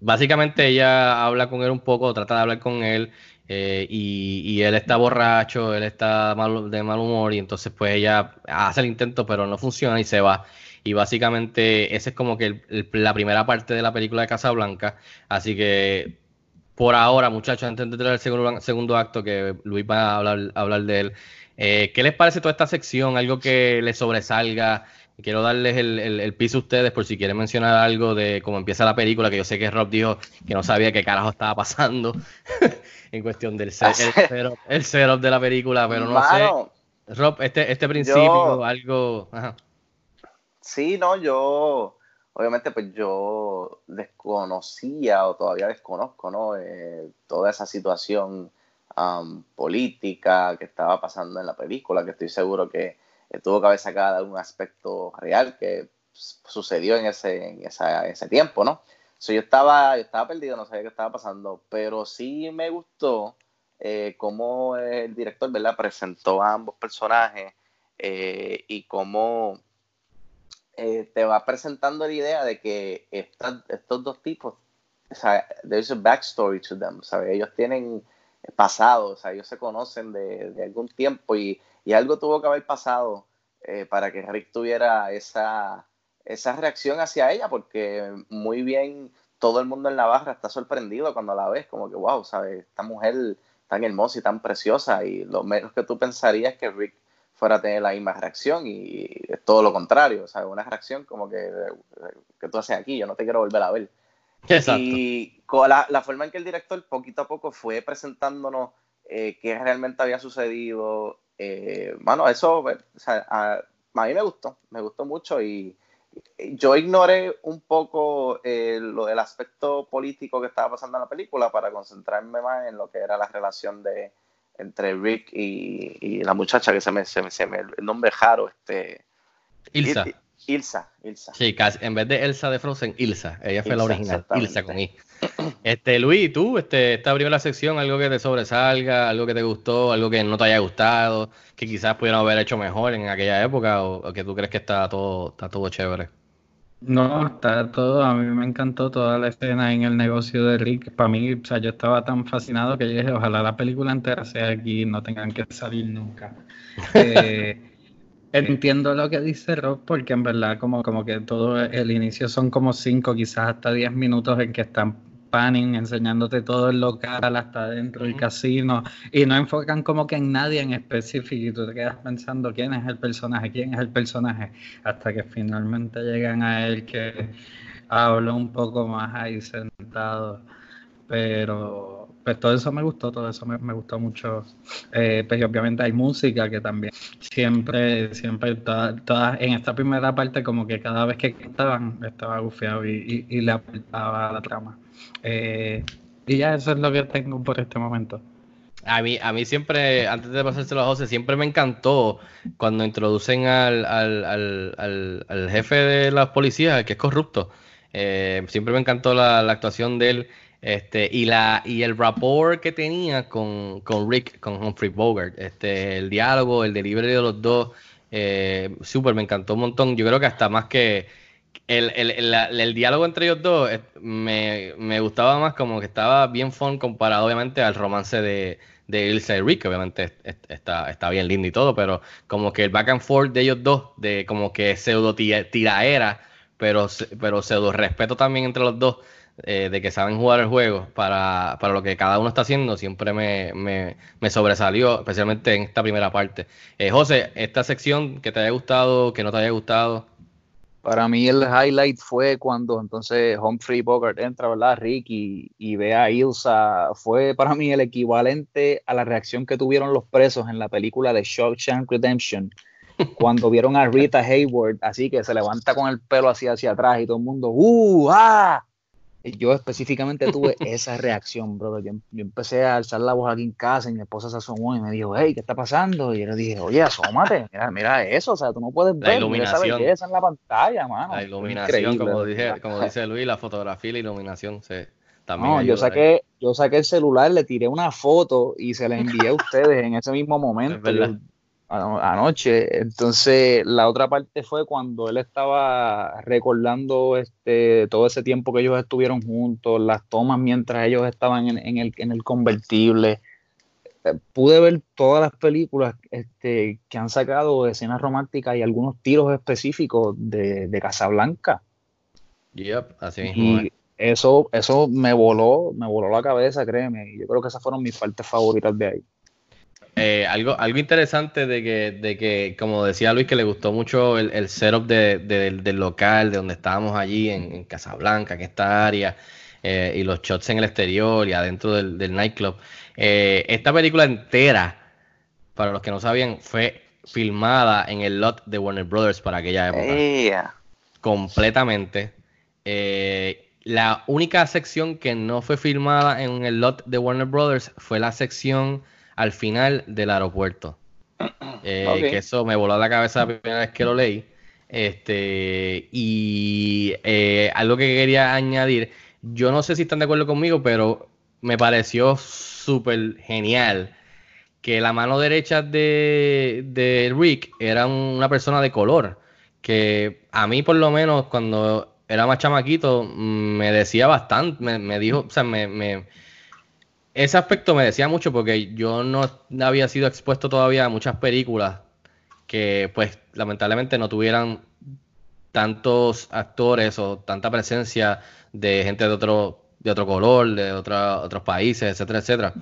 básicamente ella habla con él un poco, trata de hablar con él. Eh, y, él está borracho, él está mal- de mal humor y entonces pues ella hace el intento pero no funciona y se va. Y básicamente esa es como que la primera parte de la película de Casablanca. Así que por ahora, muchachos, antes de entrar al segundo, segundo acto, que Luis va a hablar, hablar de él, eh, ¿qué les parece toda esta sección? ¿Algo que les sobresalga? Quiero darles el, el- el piso a ustedes por si quieren mencionar algo de cómo empieza la película, que yo sé que Rob dijo que no sabía qué carajo estaba pasando <laughs> en cuestión del set- el, <laughs> setup, el setup de la película, pero no Mano, sé. Rob, este, este principio, yo- algo... ajá. Sí, no, yo obviamente pues yo desconocía o todavía desconozco, ¿no? Eh, toda esa situación um, política que estaba pasando en la película, que estoy seguro que tuvo que haber sacado algún aspecto real que sucedió en ese, en esa, ese tiempo, ¿no? So, yo, estaba, yo estaba perdido, no sabía qué estaba pasando, pero sí me gustó eh, cómo el director ¿verdad? presentó a ambos personajes eh, y cómo eh, te va presentando la idea de que estos dos tipos, o sea, there's a backstory to them, ¿sabes? Ellos tienen pasado, o sea, ellos se conocen de, de algún tiempo y, y, algo tuvo que haber pasado para que Rick tuviera esa esa reacción hacia ella, porque muy bien todo el mundo en la barra está sorprendido cuando la ves, como que, wow, ¿sabes? Esta mujer tan hermosa y tan preciosa, y lo menos que tú pensarías es que Rick fuera a tener la misma reacción, y es todo lo contrario, ¿sabes? Una reacción como que, que tú haces aquí, yo no te quiero volver a ver. Exacto. Y con la, la, forma en que el director poquito a poco fue presentándonos eh, qué realmente había sucedido, eh, bueno, eso, o sea, a, a mí me gustó, me gustó mucho y yo ignoré un poco eh, lo del aspecto político que estaba pasando en la película para concentrarme más en lo que era la relación de entre Rick y, y la muchacha que se me, se me, se me el nombre Jaro, este Ilsa. Ilsa, Ilsa. Sí, casi, en vez de Elsa de Frozen, Ilsa. Ella fue la original, Ilsa con I. Este, Luis, tú, este, esta primera sección, algo que te sobresalga, algo que te gustó, algo que no te haya gustado, que quizás pudieran haber hecho mejor en aquella época, o, o que tú crees que está todo, está todo chévere. No, está todo, a mí me encantó toda la escena en el negocio de Rick. Para mí, o sea, yo estaba tan fascinado que yo dije, ojalá la película entera sea aquí, no tengan que salir nunca. <laughs> Eh, Entiendo lo que dice Rob, porque en verdad como, como que todo el inicio son como 5, quizás hasta 10 minutos en que están panning, enseñándote todo el local hasta dentro del casino, y no enfocan como que en nadie en específico, y tú te quedas pensando quién es el personaje, quién es el personaje, hasta que finalmente llegan a él que habla un poco más ahí sentado, pero pues todo eso me gustó, todo eso me, me gustó mucho. Eh, pues obviamente hay música que también siempre, siempre, todas, toda, en esta primera parte como que cada vez que cantaban estaba gufiado y, y, y, le aportaba la trama. Eh, y ya eso es lo que tengo por este momento. A mí, a mí siempre, antes de pasárselo a José, siempre me encantó cuando introducen al, al, al, al jefe de las policías, que es corrupto. Eh, siempre me encantó la, la actuación de él. Este, y la y el rapport que tenía con, con Rick, con Humphrey Bogart, este, el diálogo, el delivery de los dos, eh, súper, me encantó un montón. Yo creo que hasta más que el, el, el, el diálogo entre ellos dos eh, me, me, gustaba más como que estaba bien fun comparado obviamente al romance de, de Ilsa y Rick, obviamente está, está bien lindo y todo, pero como que el back and forth de ellos dos, de como que pseudo tiraera, pero, pero pseudo respeto también entre los dos eh, de que saben jugar el juego para, para, lo que cada uno está haciendo, siempre me, me, me sobresalió, especialmente en esta primera parte. Eh, José, esta sección que te haya gustado, que no te haya gustado. Para mí el highlight fue cuando entonces Humphrey Bogart entra, ¿verdad? Ricky y ve a Ilsa. Fue para mí el equivalente a la reacción que tuvieron los presos en la película de Shawshank Redemption. <laughs> Cuando vieron a Rita Hayward, así que se levanta con el pelo así hacia atrás y todo el mundo, ¡uh! ¡ah! Yo específicamente tuve <laughs> esa reacción, brother. Yo, yo, empecé a alzar la voz aquí en casa y mi esposa se asomó y me dijo, hey, ¿qué está pasando? Y yo le dije, oye, asómate, mira, mira eso, o sea, tú no puedes ver, la iluminación. Mira esa en la pantalla, mano. La iluminación, como, dije, <laughs> como dice Luis, la fotografía y la iluminación, sí. También no, yo saqué, yo saqué el celular, le tiré una foto y se la envié a ustedes en ese mismo momento. Yo, anoche. Entonces, la otra parte fue cuando él estaba recordando este todo ese tiempo que ellos estuvieron juntos, las tomas mientras ellos estaban en, en, el, en el, convertible. Eh, pude ver todas las películas este, que han sacado escenas románticas y algunos tiros específicos de, de Casablanca. Yep, así mismo. Y eso, eso me voló, me voló la cabeza, créeme. Yo creo que esas fueron mis partes favoritas de ahí. Eh, algo, algo interesante de que, de que, como decía Luis, que le gustó mucho el, el setup de, de, del local, de donde estábamos allí en, en Casablanca, en esta área, eh, y los shots en el exterior y adentro del, del nightclub. Eh, esta película entera, para los que no sabían, fue filmada en el lot de Warner Brothers para aquella época. Yeah. Completamente. La única sección que no fue filmada en el lot de Warner Brothers fue la sección al final del aeropuerto. <clears throat> Eh. Que eso me voló la cabeza la primera vez que lo leí. Este, y eh, algo que quería añadir, yo no sé si están de acuerdo conmigo, pero me pareció súper genial que la mano derecha de, de Rick era un- una persona de color, que a mí por lo menos cuando era más chamaquito mm, me decía bastante, me, me dijo, o sea, me, me- ese aspecto me decía mucho porque yo no había sido expuesto todavía a muchas películas que pues lamentablemente no tuvieran tantos actores o tanta presencia de gente de otro, de otro color, de otra- otros países, etcétera, etcétera.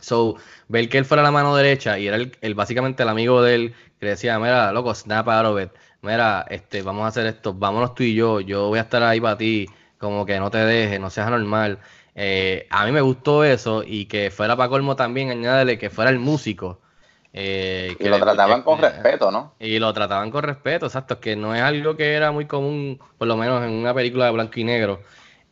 So, ver que él fuera la mano derecha y era el, el- básicamente el amigo de él que decía, mira, loco, snap out of it. Mira, este, vamos a hacer esto, vámonos tú y yo, yo voy a estar ahí para ti, como que no te dejes, no seas anormal. Eh, a mí me gustó eso y que fuera para colmo también, añádele que fuera el músico. eh, Y que lo le- trataban con que- respeto, ¿no? y lo trataban con respeto, exacto, que no es algo que era muy común, por lo menos en una película de blanco y negro.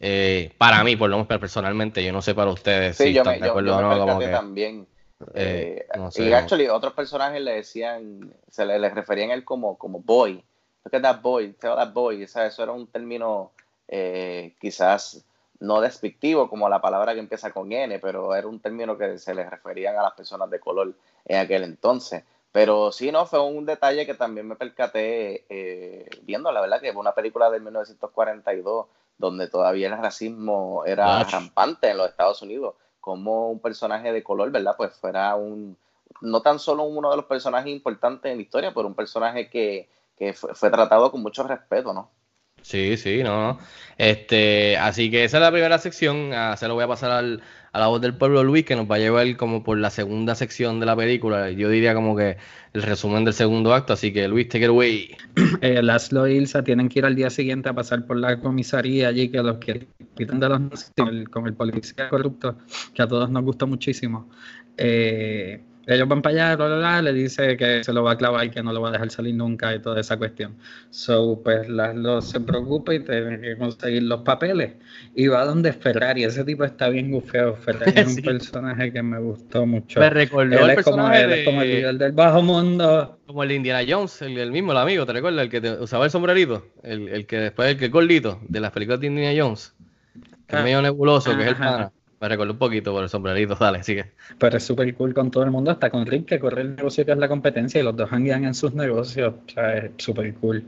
Eh, para mí, por lo menos personalmente, yo no sé para ustedes Sí, si yo están me, de yo, acuerdo yo o me no, como que, también. eh, Eh, no y sé. actually, otros personajes le decían, se le, le referían a él como, como boy. Look at that boy, tell that boy. O sea, eso era un término eh, quizás no despectivo como la palabra que empieza con N, pero era un término que se le referían a las personas de color en aquel entonces. Pero sí, no, fue un detalle que también me percaté eh, viendo, la verdad, que fue una película de 1942 donde todavía el racismo era Ach. rampante en los Estados Unidos, como un personaje de color, ¿verdad? Pues fuera un, no tan solo uno de los personajes importantes en la historia, pero un personaje que, que fue, fue tratado con mucho respeto, ¿no? Sí, sí, no, no. Este, así que esa es la primera sección. ah, se lo voy a pasar al, a la voz del pueblo Luis, que nos va a llevar como por la segunda sección de la película. Yo diría como que el resumen del segundo acto. Así que Luis, take it away. <clears throat> eh, Laszlo e Ilsa tienen que ir al día siguiente a pasar por la comisaría allí que los que quitan de los con el, con el policía corrupto, que a todos nos gustó muchísimo. Eh, ellos van para allá, bla, bla, bla, le dice que se lo va a clavar y que no lo va a dejar salir nunca y toda esa cuestión. So, pues Laszlo se preocupa y tiene que conseguir los papeles. Y va donde Ferrari, ese tipo está bien gufeo. Ferrari es <laughs> un personaje que me gustó mucho. Me recordó Él el es como, él es como el líder del bajo mundo. Como el de Indiana Jones, el, el mismo, el amigo, ¿te recuerdas? El que te- usaba el sombrerito. El, el que después, el que es gordito, de las películas de Indiana Jones. Que es Ah. medio nebuloso, que es el pana. Me recordó un poquito por el sombrerito, dale, sigue. Pero es súper cool con todo el mundo, hasta con Rick, que corre el negocio que es la competencia, y los dos hanguean en sus negocios. O sea, es súper cool.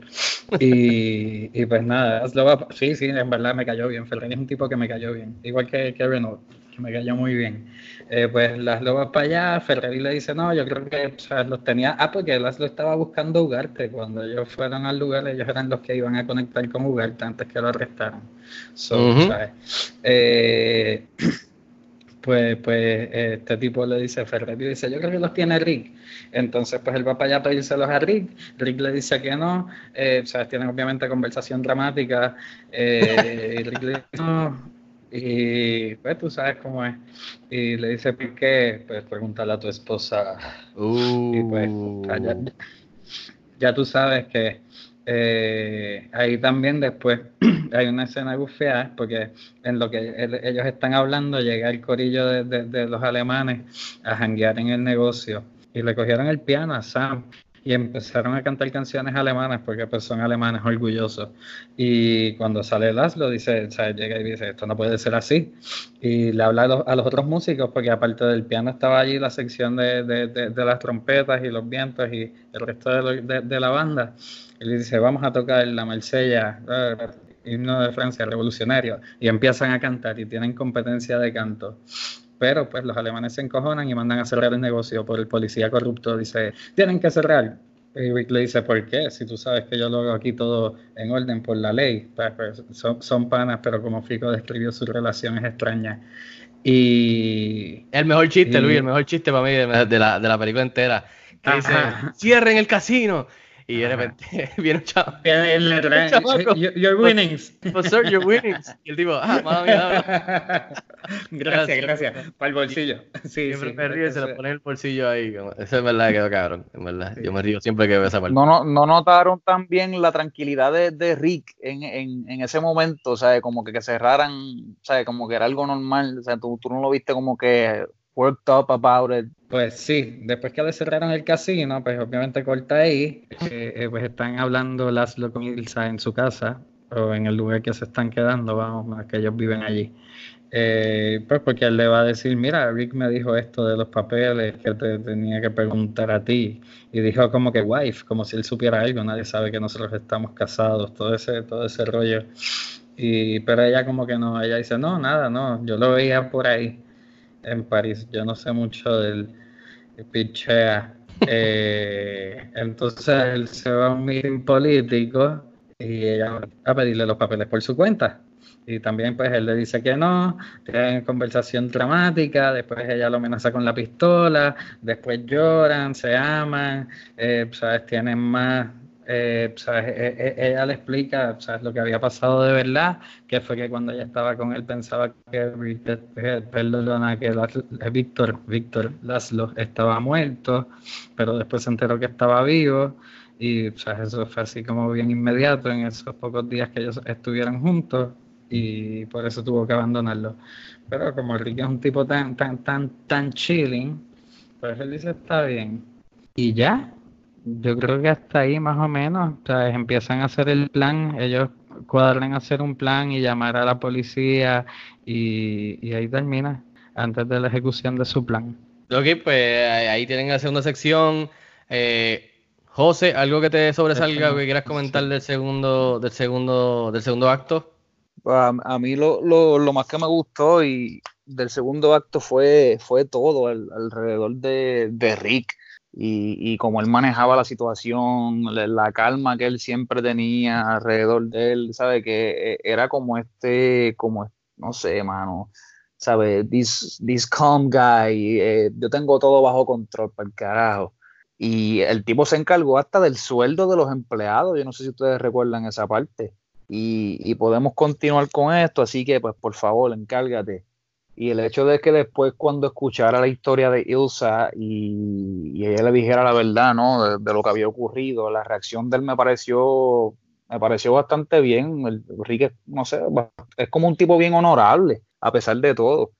Y, y pues nada, Laszlo va- sí, sí, en verdad me cayó bien. Ferrari es un tipo que me cayó bien, igual que, que Renault, que me cayó muy bien. Eh, pues Laszlo va para allá, Ferrari le dice, no, yo creo que o sea, los tenía. Ah, porque Laszlo estaba buscando Ugarte. Cuando ellos fueron al lugar, ellos eran los que iban a conectar con Ugarte antes que lo arrestaran. So. ¿sabes? Eh, <clears throat> pues, pues este tipo le dice, Ferrari dice, yo creo que los tiene Rick. Entonces, pues él va para allá a pedírselos a Rick. Rick le dice que no. Eh, sea, tienen obviamente conversación dramática. Eh, y Rick le dice no. Y pues tú sabes cómo es. Y le dice, ¿por qué? Pues pregúntale a tu esposa. Y pues, ya, ya tú sabes que eh, ahí también después <clears throat> hay una escena gufiada, porque en lo que el- ellos están hablando llega el corillo de, los alemanes a janguear en el negocio y le cogieron el piano a Sam y empezaron a cantar canciones alemanas porque pues son alemanes orgullosos. Y cuando sale Laszlo dice, o sea, llega y dice esto no puede ser así y le habla a los, a los otros músicos porque aparte del piano estaba allí la sección de, de- de- de las trompetas y los vientos y el resto de, lo- la banda le dice vamos a tocar la Marsella eh, himno de Francia revolucionario y empiezan a cantar y tienen competencia de canto pero pues los alemanes se encojonan y mandan a cerrar el negocio por el policía corrupto. Dice, tienen que cerrar. Y Rick le dice, ¿por qué? Si tú sabes que yo lo hago aquí todo en orden por la ley. Pues, pues, son, son panas, pero como Fico describió su relación es extraña. Y... El mejor chiste, y- Luis, el mejor chiste para mí de, de la, de la película entera. Que dice, cierren el casino. Y de repente <laughs> viene un chavo. Viene el letrero, chamaco. "Your- winnings. Pues, sir, your winnings. Y el tipo, ah, <laughs> mami, Gracias, gracias. Para el bolsillo. <laughs> Sí, Siempre sí. me río y se lo pone en el bolsillo ahí. Eso es verdad que quedó cabrón. En verdad. Yo me río siempre que veo esa parte. No, no, no notaron también la tranquilidad de, de Rick en, en, en ese momento, o sea, como que, que cerraran, o sea, como que era algo normal, o sea, tú, tú no lo viste como que worked up about it. Pues sí, después que le cerraron el casino, pues obviamente corta ahí, eh, eh, pues están hablando Laszlo con Ilsa en su casa o en el lugar que se están quedando, vamos, que ellos viven allí. Eh, pues porque él le va a decir, mira, Rick me dijo esto de los papeles que te tenía que preguntar a ti. Y dijo como que wife, como si él supiera algo, nadie sabe que nosotros estamos casados, todo ese, todo ese rollo. Y, pero ella como que no, ella dice, no, nada, no, yo lo veía por ahí en París, yo no sé mucho del de pichea. <laughs> Eh, entonces él se va a un meeting político y ella va a pedirle los papeles por su cuenta. Y también pues él le dice que no, tienen conversación dramática, después ella lo amenaza con la pistola, después lloran, se aman, eh, ¿sabes? Tienen más, eh, ¿sabes? E- e- ella le explica, ¿sabes? Lo que había pasado de verdad, que fue que cuando ella estaba con él pensaba que, eh, perdona, que eh, Víctor, Víctor Laszlo estaba muerto, pero después se enteró que estaba vivo. Y ¿sabes? eso fue así como bien inmediato en esos pocos días que ellos estuvieron juntos y por eso tuvo que abandonarlo. Pero como Rick es un tipo tan, tan, tan, tan chilling, pues él dice está bien. Y ya, yo creo que hasta ahí más o menos, o sea, empiezan a hacer el plan, ellos cuadran a hacer un plan y llamar a la policía y, y ahí termina, antes de la ejecución de su plan. Ok, pues ahí ahí tienen la segunda sección. Eh, José, algo que te sobresalga, que quieras comentar del segundo, del segundo, del segundo acto. A, a mí lo, lo, lo más que me gustó y del segundo acto fue, fue todo al- alrededor de, de Rick y, y cómo él manejaba la situación, la, la calma que él siempre tenía alrededor de él, sabe que eh, era como este, como, no sé, mano, sabe, this, this calm guy, eh, yo tengo todo bajo control, para el carajo. Y el tipo se encargó hasta del sueldo de los empleados, yo no sé si ustedes recuerdan esa parte y, y podemos continuar con esto, así que pues por favor, encárgate. Y el hecho de que después cuando escuchara la historia de Ilsa y, ella le dijera la verdad, ¿no? De, lo que había ocurrido, la reacción de él me pareció, me pareció bastante bien. El, Rick, no sé, es como un tipo bien honorable, a pesar de todo,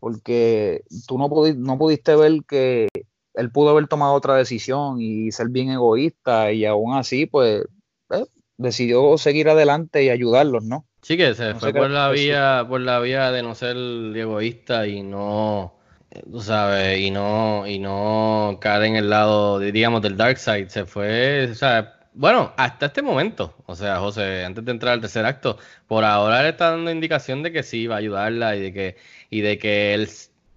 porque tú no, pudi- no pudiste ver que él pudo haber tomado otra decisión y ser bien egoísta y aún así, pues, eh, decidió seguir adelante y ayudarlos, ¿no? Sí, que se No fue por la vía, por la vía de no ser egoísta y no, tú sabes, y no, y no caer en el lado, digamos, del dark side. Se fue, o sea, bueno, hasta este momento, o sea, José, antes de entrar al tercer acto, por ahora él está dando indicación de que sí va a ayudarla y de que, y de que él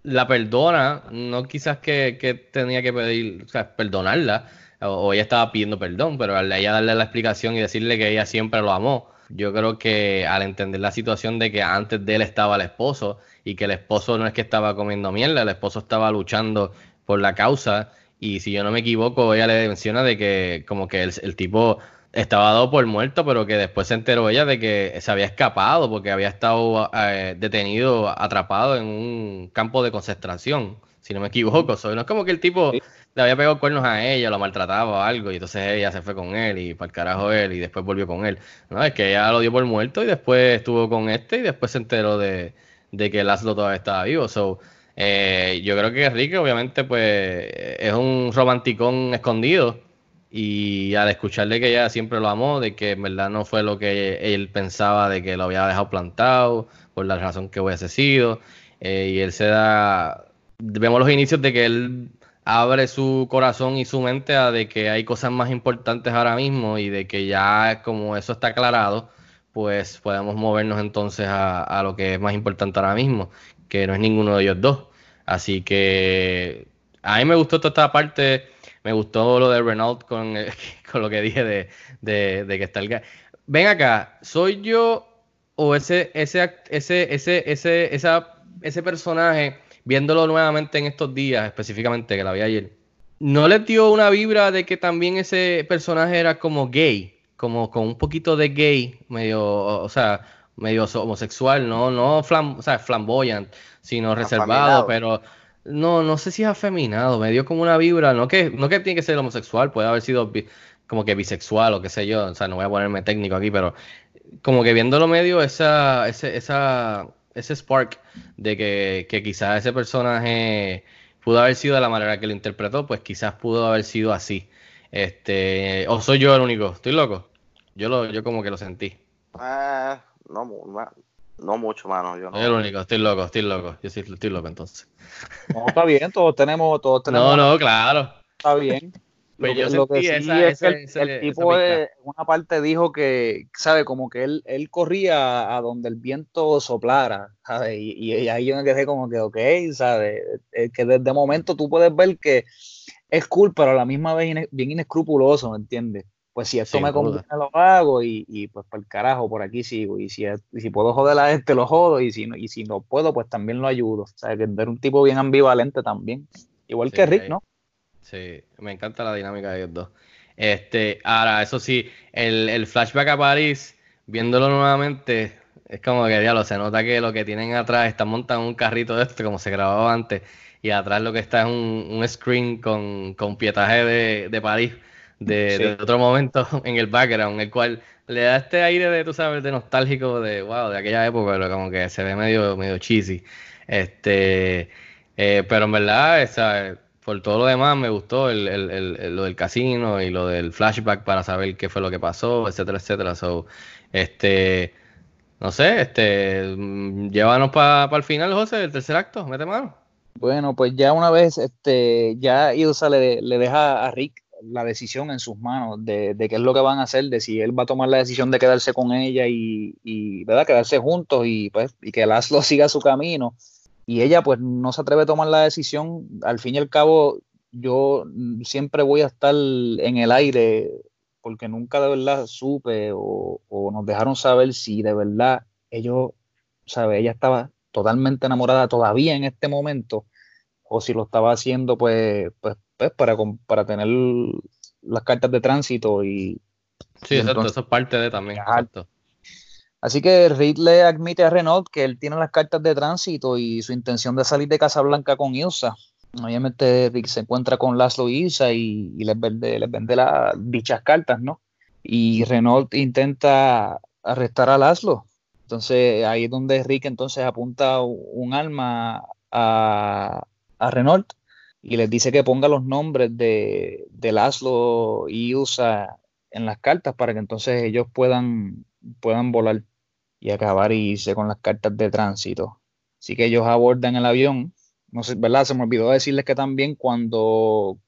la perdona, no quizás que, que tenía que pedir, o sea, perdonarla, o, o ella estaba pidiendo perdón, pero al ella darle la explicación y decirle que ella siempre lo amó, yo creo que al entender la situación de que antes de él estaba el esposo y que el esposo no es que estaba comiendo mierda, el esposo estaba luchando por la causa y si yo no me equivoco, ella le menciona de que como que el, tipo estaba dado por muerto, pero que después se enteró ella de que se había escapado porque había estado eh, detenido, atrapado en un campo de concentración, si no me equivoco. So, no es como que el tipo le había pegado cuernos a ella, lo maltrataba o algo, y entonces ella se fue con él y para el carajo él, y después volvió con él. No, es que ella lo dio por muerto y después estuvo con este y después se enteró de, de que Laszlo todavía estaba vivo. So, eh, yo creo que Enrique, obviamente, pues es un romanticón escondido. Y al escucharle que ella siempre lo amó, de que en verdad no fue lo que él pensaba, de que lo había dejado plantado, por la razón que hubiese sido. eh, y él se da. Vemos los inicios de que él abre su corazón y su mente a de que hay cosas más importantes ahora mismo y de que ya como eso está aclarado, pues podemos movernos entonces a, a lo que es más importante ahora mismo, que no es ninguno de ellos dos. Así que a mí me gustó toda esta parte, me gustó lo de Renault con, eh, <laughs> con lo que dije de, de, de que está el... Ven acá, ¿soy yo o ese, ese, ese, ese, ese, esa, ese personaje, viéndolo nuevamente en estos días, específicamente que la vi ayer, ¿No le dio una vibra de que también ese personaje era como gay? Como con un poquito de gay, medio, o sea, medio homosexual, no, no flam, o sea, flamboyant, sino reservado, pero no, no sé si es afeminado, me dio como una vibra, no que, no que tiene que ser homosexual, puede haber sido como que bisexual o qué sé yo, o sea, no voy a ponerme técnico aquí, pero como que viéndolo medio, esa, esa, ese spark de que, que quizás ese personaje pudo haber sido de la manera que lo interpretó, pues quizás pudo haber sido así. Este, o soy yo el único, estoy loco. Yo lo, yo como que lo sentí. Ah, no, no mucho, mano. Yo no. Soy el único, estoy loco, estoy loco. Yo sí estoy loco entonces. No, está bien, todos tenemos, todos <laughs> tenemos. No, no, claro. Está bien. Pues lo, yo que, sentí sí esa, es que el, tipo de- una parte dijo que, sabe, como que él, él corría a donde el viento soplara, ¿sabes? Y, ahí yo me quedé como que, ok, ¿sabes? Eh, que desde momento tú puedes ver que es cool, pero a la misma vez bien inescrupuloso, ¿me entiendes? Pues si esto me conviene lo hago y, y pues para el carajo, por aquí sigo. Y si, es- y si puedo joder a este, lo jodo. Y si no, y si no puedo, pues también lo ayudo. O sea, que era un tipo bien ambivalente también. Igual Sí, que Rick, ahí. ¿no? Sí, me encanta la dinámica de ellos dos. Este, ahora, eso sí, el, el flashback a París, viéndolo nuevamente, es como que diablo, se nota que lo que tienen atrás está montado en un carrito de este, como se grababa antes, y atrás lo que está es un, un screen con, con pietaje de, de París, de, Sí. de otro momento <laughs> en el background, el cual le da este aire de, tú sabes, de nostálgico de, wow, de aquella época, pero como que se ve medio, medio cheesy. Este, eh, pero en verdad, esa, por todo lo demás me gustó el, el- el- lo del casino y lo del flashback para saber qué fue lo que pasó, etcétera, etcétera. So, este, no sé, este, mm, llévanos para el final, José, el tercer acto, mete mano. Bueno, pues ya una vez, este, ya Ilsa le, le deja a Rick la decisión en sus manos de, de qué es lo que van a hacer, de si él va a tomar la decisión de quedarse con ella y, y ¿verdad? Quedarse juntos y pues, y que Laszlo <laughs> siga su camino. Y ella pues no se atreve a tomar la decisión. Al fin y al cabo, yo siempre voy a estar en el aire porque nunca de verdad supe o, o nos dejaron saber si de verdad ellos, ¿sabe? Ella estaba totalmente enamorada todavía en este momento o si lo estaba haciendo pues, pues, pues para, para tener las cartas de tránsito y Sí, y exacto, entonces- eso es parte de también, exacto. Así que Reed le admite a Renault que él tiene las cartas de tránsito y su intención de salir de Casablanca con Ilsa. Obviamente Rick se encuentra con Laszlo y Ilsa y, les vende, les vende la- dichas cartas, ¿no? Y Renault intenta arrestar a Laszlo. Entonces ahí es donde Rick entonces apunta un arma a, a Renault y les dice que ponga los nombres de, de Laszlo y Ilsa en las cartas para que entonces ellos puedan, puedan volar y acabar y irse con las cartas de tránsito. Así que ellos abordan el avión. No sé, ¿verdad? Se me olvidó decirles que también cuando,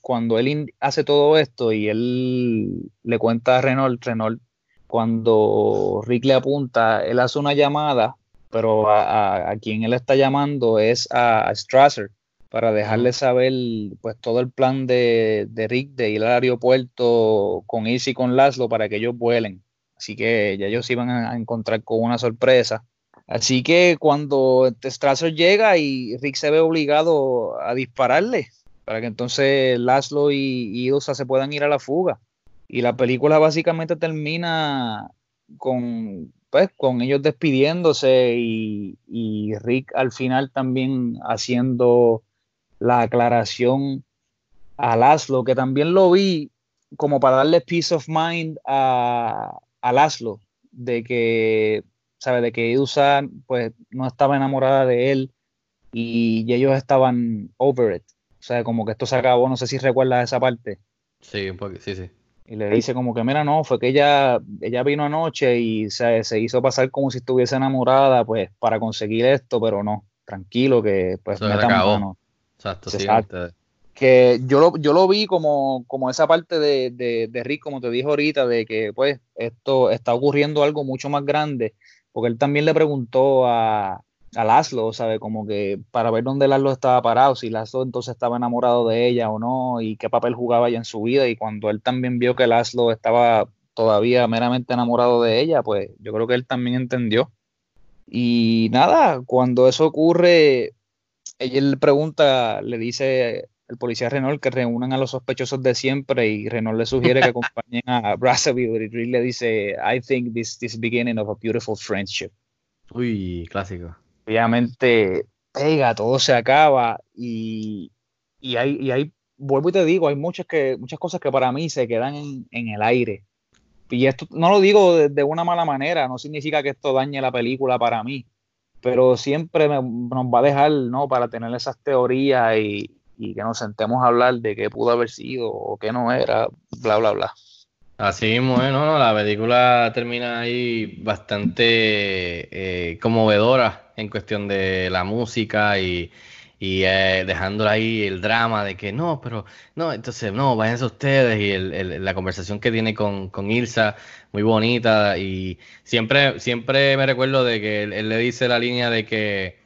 cuando él hace todo esto y él le cuenta a Renault, Renault, cuando Rick le apunta, él hace una llamada, pero a, a- a quien él está llamando es a, a Strasser para dejarle saber pues todo el plan de, de Rick de ir al aeropuerto con Izzy y con Laszlo para que ellos vuelen. Así que ya ellos iban a encontrar con una sorpresa. Así que cuando este Strasser llega y Rick se ve obligado a dispararle para que entonces Laszlo y, y se puedan ir a la fuga. Y la película básicamente termina con, pues, con ellos despidiéndose y, y Rick al final también haciendo la aclaración a Laszlo, que también lo vi como para darle peace of mind a, a Laszlo, de que, sabe, de que Ilsa pues no estaba enamorada de él y, y ellos estaban over it. O sea, como que esto se acabó, no sé si recuerdas esa parte. Sí, un poco, sí, sí. Y le dice como que, mira, no, fue que ella, ella vino anoche y se, se hizo pasar como si estuviese enamorada, pues, para conseguir esto, pero no, tranquilo, que pues se acabó. mano. Exacto, sí. Exacto. Que yo lo, yo lo vi como, como esa parte de, de, de Rick, como te dijo ahorita, de que pues esto está ocurriendo algo mucho más grande, porque él también le preguntó a, a Laszlo, ¿sabe? Como que para ver dónde Laszlo estaba parado, si Laszlo entonces estaba enamorado de ella o no, y qué papel jugaba ella en su vida, y cuando él también vio que Laszlo estaba todavía meramente enamorado de ella, pues yo creo que él también entendió. Y nada, cuando eso ocurre, ella le pregunta, le dice el policía Renault, que reúnan a los sospechosos de siempre y Renault le sugiere que <laughs> acompañen a Brazzaville y Reed le dice, I think this is beginning of a beautiful friendship. Uy, clásico. Obviamente pega, todo se acaba y, y hay, y hay, vuelvo y te digo, hay muchas, que, muchas cosas que para mí se quedan en, en el aire. Y esto no lo digo de, de, una mala manera, no significa que esto dañe la película para mí, pero siempre me, nos va a dejar, ¿no? Para tener esas teorías y, y que nos sentemos a hablar de qué pudo haber sido o qué no era, bla, bla, bla. Así mismo, ¿no? no, la película termina ahí bastante eh, conmovedora en cuestión de la música y, y eh, dejándola ahí el drama de que no, pero no, entonces no, váyanse ustedes y el, la conversación que tiene con, con, Ilsa, muy bonita y siempre, siempre me recuerdo de que él, le dice la línea de que,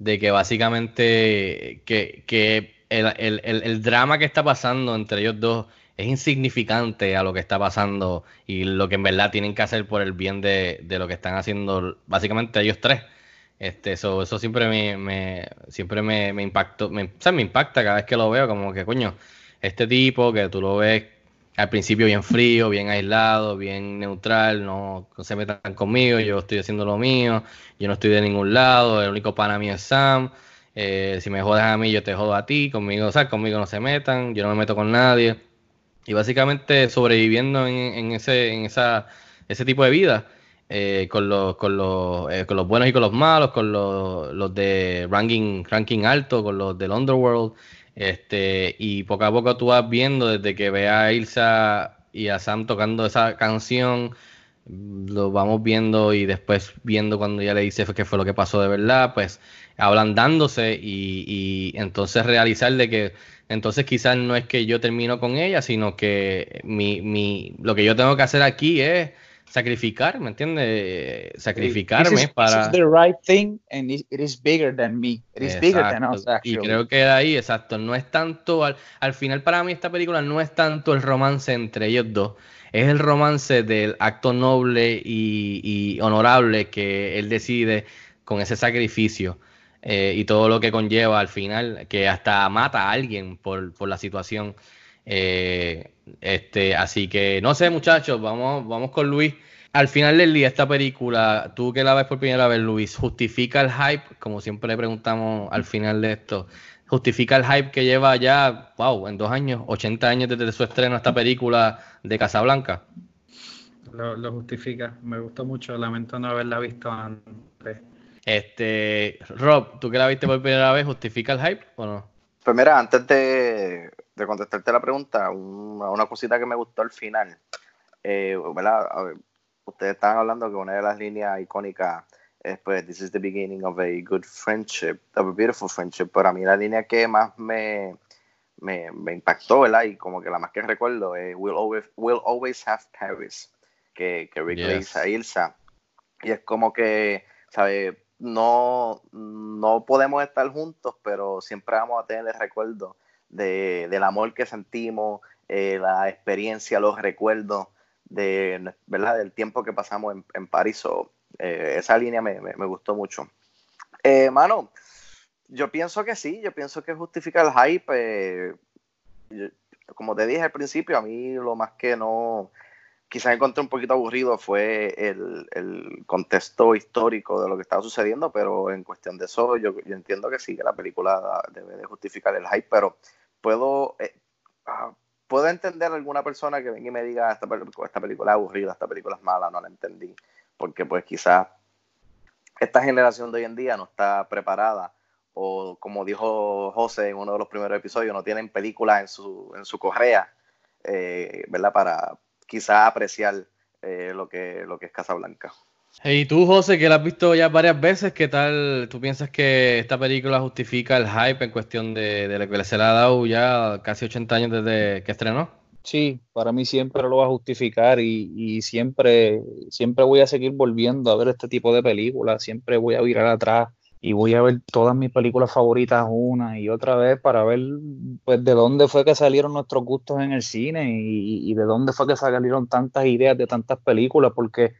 de que básicamente que el, el, el, drama que está pasando entre ellos dos es insignificante a lo que está pasando y lo que en verdad tienen que hacer por el bien de, de lo que están haciendo básicamente ellos tres. Este, eso, eso siempre me, me siempre me, me impactó, me, me impacta cada vez que lo veo, como que coño, este tipo que tú lo ves al principio bien frío, bien aislado, bien neutral, no, no se metan conmigo, yo estoy haciendo lo mío, yo no estoy de ningún lado, el único pana mío es Sam, eh, si me jodas a mí, yo te jodo a ti, conmigo, o sea, conmigo no se metan, yo no me meto con nadie. Y básicamente sobreviviendo en, ese, esa, tipo de vida, eh, con, los, con, los, eh, con los buenos y con los malos, con los, de ranking, alto, con los del Underworld. Este, y poco a poco tú vas viendo desde que ve a Ilsa y a Sam tocando esa canción, lo vamos viendo y después viendo cuando ya le dice qué fue lo que pasó de verdad, pues ablandándose y, y entonces realizar de que entonces quizás no es que yo termino con ella, sino que mi, mi, lo que yo tengo que hacer aquí es sacrificar, ¿me entiendes? Sacrificarme is, para... This is the right thing and it is bigger than me. It is exacto. bigger than us, Y creo que ahí, exacto, no es tanto, al, al final para mí esta película no es tanto el romance entre ellos dos, es el romance del acto noble y, y honorable que él decide con ese sacrificio eh, y todo lo que conlleva al final, que hasta mata a alguien por, por la situación. Eh, este, así que no sé, muchachos, vamos, vamos con Luis. Al final del día, esta película, tú que la ves por primera vez, Luis, ¿justifica el hype? Como siempre le preguntamos al final de esto, ¿justifica el hype que lleva ya, wow, en dos años, 80 años desde su estreno esta película de Casablanca? Lo, lo justifica, me gustó mucho, lamento no haberla visto antes. Este, Rob, tú que la viste por primera vez, ¿justifica el hype o no? Pues mira, antes de, de contestarte la pregunta, una, una, cosita que me gustó al final. Eh, ¿verdad? Ver, ustedes estaban hablando que una de las líneas icónicas es pues, this is the beginning of a good friendship, of a beautiful friendship. Pero a mí la línea que más me, me, me impactó, ¿verdad? Y como que la más que recuerdo es we'll always, we'll always have Paris, que, que Rick yes. le dice a Ilsa. Y es como que, ¿sabes? No, no podemos estar juntos, pero siempre vamos a tener el recuerdo de, del amor que sentimos, eh, la experiencia, los recuerdos de, ¿verdad? del tiempo que pasamos en, en París. So, eh, esa línea me, me, gustó mucho. Eh, mano, yo pienso que sí, yo pienso que justifica el hype. Yo, como te dije al principio, a mí lo más que no, quizás encontré un poquito aburrido fue el, contexto histórico de lo que estaba sucediendo, pero en cuestión de eso yo, entiendo que sí, que la película debe de justificar el hype, pero puedo, eh, uh, puedo entender alguna persona que venga y me diga esta, esta película es aburrida, esta película es mala, no la entendí, porque pues quizás esta generación de hoy en día no está preparada o como dijo José en uno de los primeros episodios, no tienen películas en su, en su correa, eh, ¿verdad? Para, quizás apreciar eh, lo, que, lo que es Casablanca. Y tú, José, que la has visto ya varias veces, ¿qué tal? ¿Tú piensas que esta película justifica el hype en cuestión de, de lo que se le ha dado ya casi 80 años desde que estrenó? Sí, para mí siempre lo va a justificar y, y siempre, siempre voy a seguir volviendo a ver este tipo de películas, siempre voy a virar atrás y voy a ver todas mis películas favoritas una y otra vez para ver pues de dónde fue que salieron nuestros gustos en el cine y, de dónde fue que salieron tantas ideas de tantas películas porque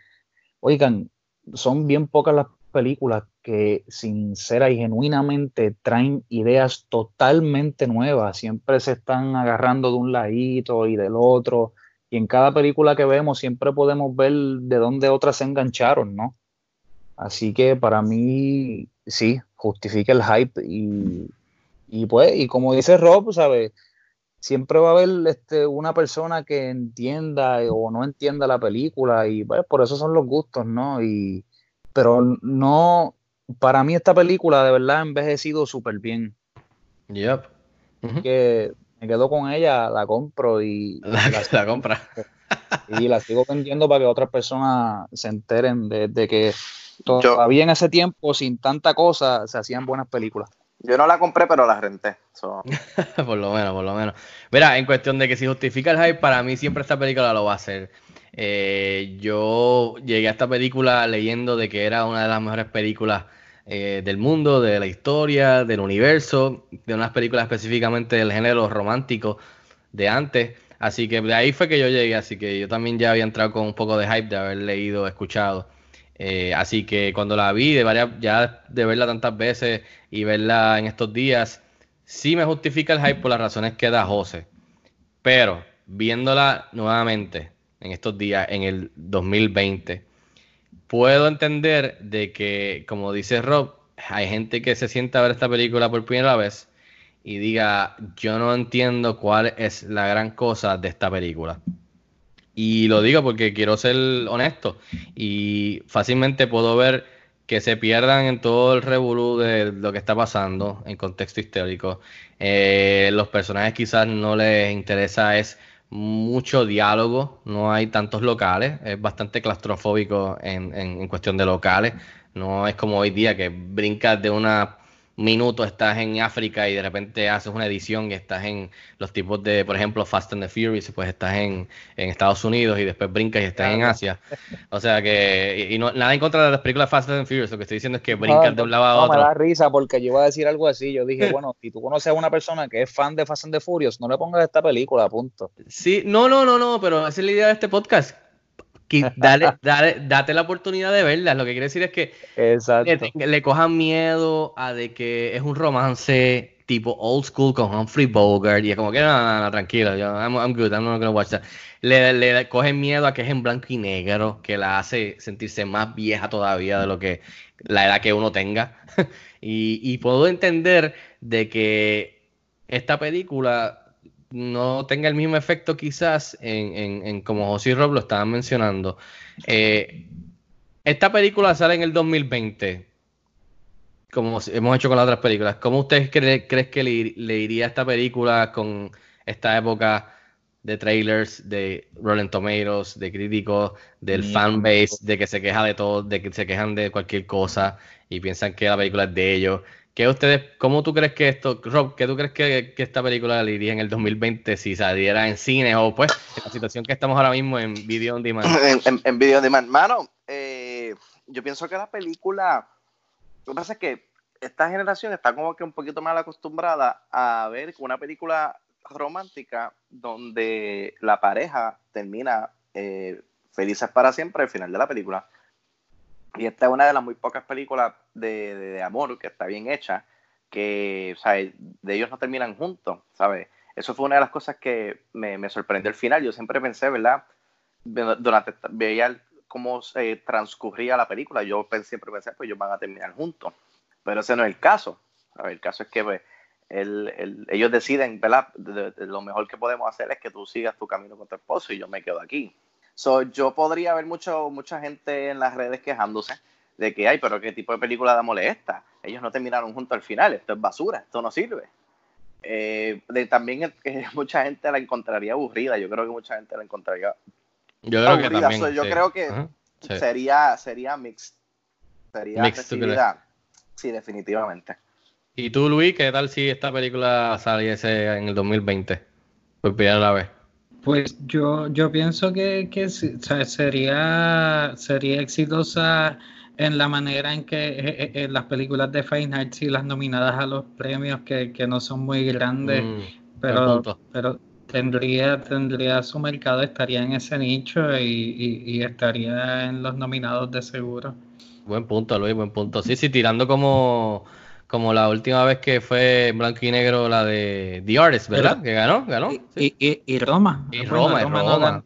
oigan son bien pocas las películas que sincera y genuinamente traen ideas totalmente nuevas. Siempre se están agarrando de un ladito y del otro. Y en cada película que vemos siempre podemos ver de dónde otras se engancharon, ¿no? Así que para mí, sí, justifica el hype y, y pues, y como dice Rob, ¿sabes? Siempre va a haber este, una persona que entienda o no entienda la película y pues, por eso son los gustos, ¿no? Y, pero no, para mí esta película de verdad ha envejecido súper bien. Yep. Que me quedo con ella, la compro y <laughs> la, la, compra. y la sigo vendiendo para que otras personas se enteren de, de que todavía en ese tiempo, sin tanta cosa, se hacían buenas películas. Yo no la compré, pero la renté. So. <laughs> por lo menos, por lo menos. Mira, en cuestión de que si justifica el hype, para mí siempre esta película lo va a hacer. Eh, yo llegué a esta película leyendo de que era una de las mejores películas eh, del mundo, de la historia, del universo, de unas películas específicamente del género romántico de antes. Así que de ahí fue que yo llegué, así que yo también ya había entrado con un poco de hype de haber leído, escuchado. Eh, así que cuando la vi, de varias, ya de verla tantas veces y verla en estos días, sí me justifica el hype por las razones que da José. Pero viéndola nuevamente en estos días, en el 2020, puedo entender de que, como dice Rob, hay gente que se sienta a ver esta película por primera vez y diga, yo no entiendo cuál es la gran cosa de esta película. Y lo digo porque quiero ser honesto y fácilmente puedo ver que se pierdan en todo el revolú de lo que está pasando en contexto histórico. Eh, los personajes quizás no les interesa es mucho diálogo, no hay tantos locales, es bastante claustrofóbico en, en, en cuestión de locales, no es como hoy día que brincas de una minuto estás en África y de repente haces una edición y estás en los tipos de, por ejemplo, Fast and the Furious, pues estás en, en Estados Unidos y después brincas y estás en Asia. O sea que, y, no, nada en contra de las películas Fast and the Furious, lo que estoy diciendo es que brincas no, de un lado a no, otro. me da risa porque yo iba a decir algo así. Yo dije, <laughs> bueno, si tú conoces a una persona que es fan de Fast and the Furious, no le pongas esta película, punto. Sí, no, no, no, no, pero esa es la idea de este podcast <laughs> dale, dale, date la oportunidad de verla. Lo que quiere decir es que le, le, cojan miedo a de que es un romance tipo old school con Humphrey Bogart y es como que no, no, no tranquilo, yo, I'm, I'm, good, I'm not gonna watch that. Le, le, cogen miedo a que es en blanco y negro, que la hace sentirse más vieja todavía de lo que la edad que uno tenga. <laughs> y, y puedo entender de que esta película no tenga el mismo efecto quizás en, en, en como José y Rob lo estaban mencionando. Eh, esta película sale en el 2020, como hemos hecho con las otras películas. ¿Cómo ustedes creen cree que le, le, iría a esta película con esta época de trailers, de Rolling Tomatoes, de críticos, del sí, fanbase, de que se queja de todo, de que se quejan de cualquier cosa y piensan que la película es de ellos? ¿Qué ustedes, ¿Cómo tú crees que esto, Rob, qué tú crees que, que, esta película le iría en el 2020 si saliera en cine o pues la situación que estamos ahora mismo en Video On Demand? <clears throat> En, en, en Video On Demand. Mano, eh, yo pienso que la película, lo que pasa es que esta generación está como que un poquito mal acostumbrada a ver una película romántica donde la pareja termina eh, felices para siempre al final de la película. Y esta es una de las muy pocas películas de, de, amor que está bien hecha, que ¿sabes? de ellos no terminan juntos, ¿sabes? Eso fue una de las cosas que me, me sorprendió al final. Yo siempre pensé, ¿verdad? Durante, veía cómo se transcurría la película, yo pensé, siempre pensé, pues ellos van a terminar juntos. Pero ese no es el caso. ¿sabes? El caso es que pues, el, el, ellos deciden, ¿verdad? Lo mejor que podemos hacer es que tú sigas tu camino con tu esposo y yo me quedo aquí. So, yo podría ver mucho, mucha gente en las redes quejándose de que, ay, pero qué tipo de película de amor es esta. Ellos no terminaron juntos al final, esto es basura, esto no sirve. Eh, de, también eh, <laughs> mucha gente la encontraría aburrida, yo creo que mucha gente la encontraría yo creo aburrida. Que también, so, yo sí. creo que uh -huh, sí. sería, sería mixed. Sería mixed. Sí, definitivamente. ¿Y tú, Luis, qué tal si esta película saliese en el 2020? Por primera vez. Pues yo, yo pienso que, que o sea, sería, sería exitosa en la manera en que en eh, eh, las películas de Fine Arts y las nominadas a los premios que, que no son muy grandes, mm, pero, pero tendría, tendría su mercado, estaría en ese nicho y, y, y, estaría en los nominados de seguro. Buen punto, Luis, buen punto. Sí, sí, tirando como, como la última vez que fue blanco y negro la de The Artist, ¿verdad? que ganó, ganó. Y, y, y Roma. Y Roma, Roma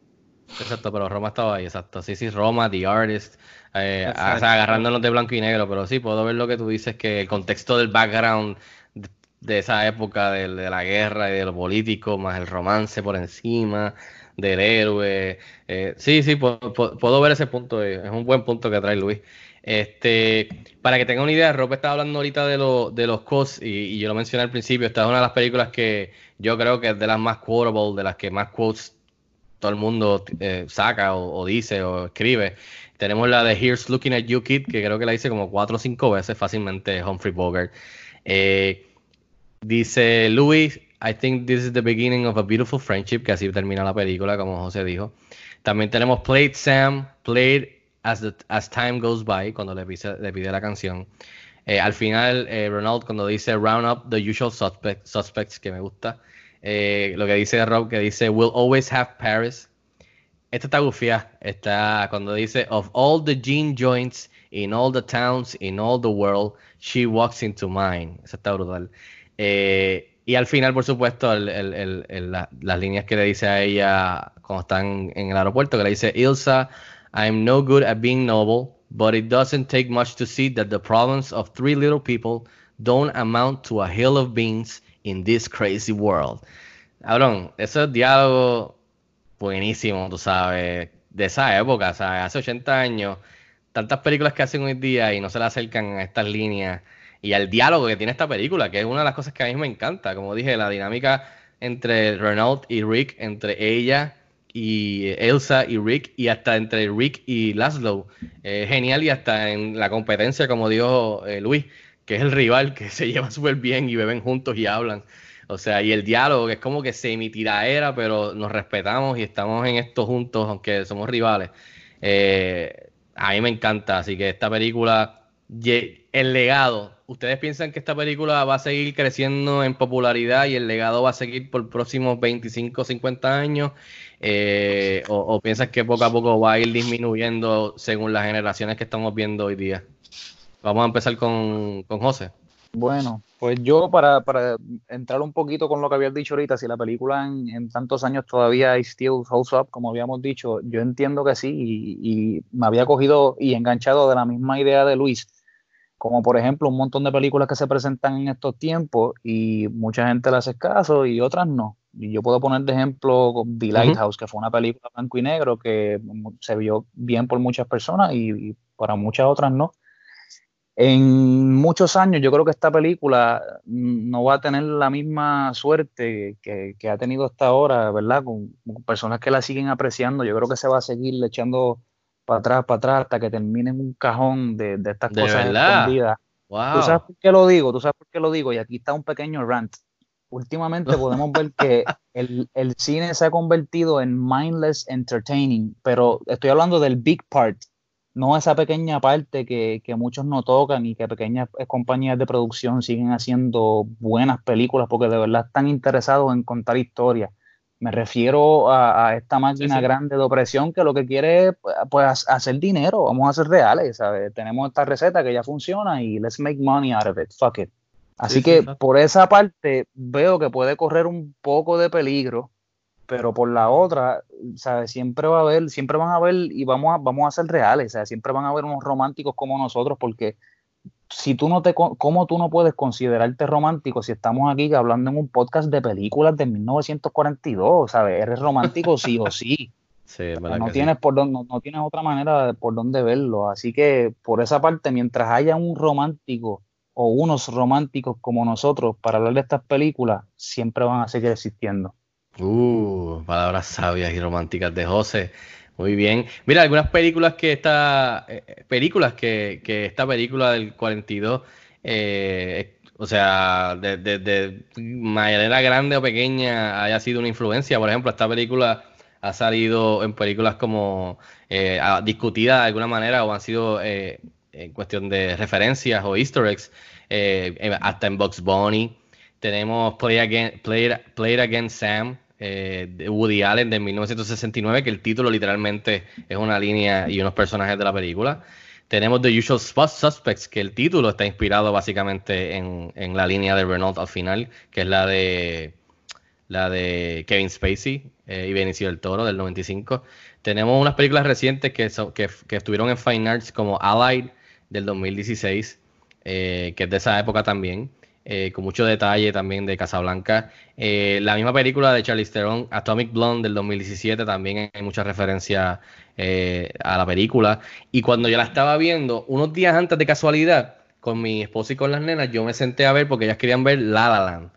Exacto, pero Roma estaba ahí, exacto. Sí, sí, Roma, The Artist. eh, o sea, agarrándonos de blanco y negro, pero sí, puedo ver lo que tú dices, que el contexto del background de, de esa época, de, de la guerra y de lo político, más el romance por encima, del héroe. eh, sí, sí, puedo, puedo- puedo ver ese punto, eh, es un buen punto que trae Luis. Este, para que tenga una idea, Rob estaba hablando ahorita de, lo- de los quotes y, yo lo mencioné al principio, esta es una de las películas que yo creo que es de las más quotable, de las que más quotes todo el mundo eh, saca o, dice o escribe. Tenemos la de Here's Looking at You Kid, que creo que la hice como cuatro o cinco veces fácilmente, Humphrey Bogart. Eh, dice Louis, I think this is the beginning of a beautiful friendship, que así termina la película, como José dijo. También tenemos Played Sam, Played as, the, as Time Goes By, cuando le pide, le pide la canción. Eh, al final, eh, Ronald, cuando dice Round Up the Usual suspect- Suspects, que me gusta. Eh, lo que dice Rob, que dice We'll always have Paris. Esta está gufia. Está cuando dice Of all the gene joints in all the towns in all the world, she walks into mine. Esa está brutal. Eh, y al final, por supuesto, el- el- el- la- las líneas que le dice a ella cuando están en el aeropuerto, que le dice Ilsa, I'm no good at being noble, but it doesn't take much to see that the problems of three little people don't amount to a hill of beans in this crazy world. Cabrón, esos diálogos buenísimos, tú sabes, de esa época, ¿sabes? Hace 80 años, tantas películas que hacen hoy día y no se le acercan a estas líneas y al diálogo que tiene esta película, que es una de las cosas que a mí me encanta. Como dije, la dinámica entre Renault y Rick, entre ella y Elsa y Rick, y hasta entre Rick y Laszlo. Es genial y hasta en la competencia, como dijo eh, Luis, que es el rival, que se <laughs> llevan súper bien y beben juntos y hablan. O sea, y el diálogo, que es como que semi-tiraera, pero nos respetamos y estamos en esto juntos, aunque somos rivales. Eh, a mí me encanta, así que esta película, el legado, ¿ustedes piensan que esta película va a seguir creciendo en popularidad y el legado va a seguir por próximos 25, 50 años? Eh, o, piensas que poco a poco va a ir disminuyendo según las generaciones que estamos viendo hoy día? Vamos a empezar con, con José. Bueno, pues yo para, para entrar un poquito con lo que habías dicho ahorita, si la película en, tantos años todavía still holds up, como habíamos dicho, yo entiendo que sí y, y me había cogido y enganchado de la misma idea de Luis, como por ejemplo un montón de películas que se presentan en estos tiempos y mucha gente le hace caso y otras no. Yo puedo poner de ejemplo The. Lighthouse, que fue una película blanco y negro que se vio bien por muchas personas y, y para muchas otras no. En muchos años yo creo que esta película mm, no va a tener la misma suerte que, que ha tenido hasta ahora, ¿verdad? Con, con personas que la siguen apreciando. Yo creo que se va a seguir echando para atrás, para atrás, hasta que termine en un cajón de, de estas ¿De cosas verdad? escondidas. Wow. ¿Tú sabes por qué lo digo? ¿Tú sabes por qué lo digo? Y aquí está un pequeño rant. Últimamente podemos ver que el, el cine se ha convertido en mindless entertaining, pero estoy hablando del big part, no esa pequeña parte que, que muchos no tocan y que pequeñas compañías de producción siguen haciendo buenas películas porque de verdad están interesados en contar historias. Me refiero a, a esta máquina sí. grande de opresión que lo que quiere es pues, hacer dinero, vamos a ser reales, ¿sabes? Tenemos esta receta que ya funciona y let's make money out of it, fuck it. Así Sí, sí, que por esa parte veo que puede correr un poco de peligro, pero por la otra, ¿sabes? Siempre va a haber, siempre van a haber y vamos a, vamos a ser reales, o sea, siempre van a haber unos románticos como nosotros, porque si tú no te, ¿cómo tú no puedes considerarte romántico si estamos aquí hablando en un podcast de películas de 1942, ¿sabes? Eres romántico sí o sí. <laughs> Sí, No sí. tienes, por dónde, no, no tienes otra manera por dónde verlo. Así que por esa parte, mientras haya un romántico o unos románticos como nosotros para hablar de estas películas, siempre van a seguir existiendo. Uh, palabras sabias y románticas de José. Muy bien. Mira, algunas películas que esta, eh, películas que, que esta película del 42, eh, o sea, de, de, de manera grande o pequeña haya sido una influencia. Por ejemplo, esta película ha salido en películas como eh, ah, discutida de alguna manera o han sido eh, en cuestión de referencias o easter eggs, eh, eh, hasta en Bugs Bunny. Tenemos Play, Again, Play, Play Again Sam eh, de Woody Allen de 1969, que el título literalmente es una línea y unos personajes de la película. Tenemos The Usual Sus- Suspects, que el título está inspirado básicamente en, en la línea de Renault al final, que es la de la de Kevin Spacey y Benicio del Toro del 95. Tenemos unas películas recientes que, son- que, que estuvieron en Fine Arts como Allied del 2016, eh, que es de esa época también, eh, con mucho detalle también de Casablanca. Eh, la misma película de Charlize Theron, Atomic Blonde del 2017, también hay mucha referencia a la película. Y cuando yo la estaba viendo, unos días antes de casualidad, con mi esposa y con las nenas, yo me senté a ver porque ellas querían ver La La Land.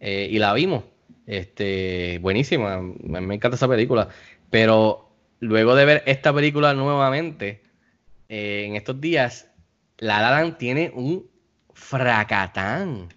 Y la vimos. Este, buenísima, me, encanta esa película. Pero luego de ver esta película nuevamente, en estos días, La tiene un fracatán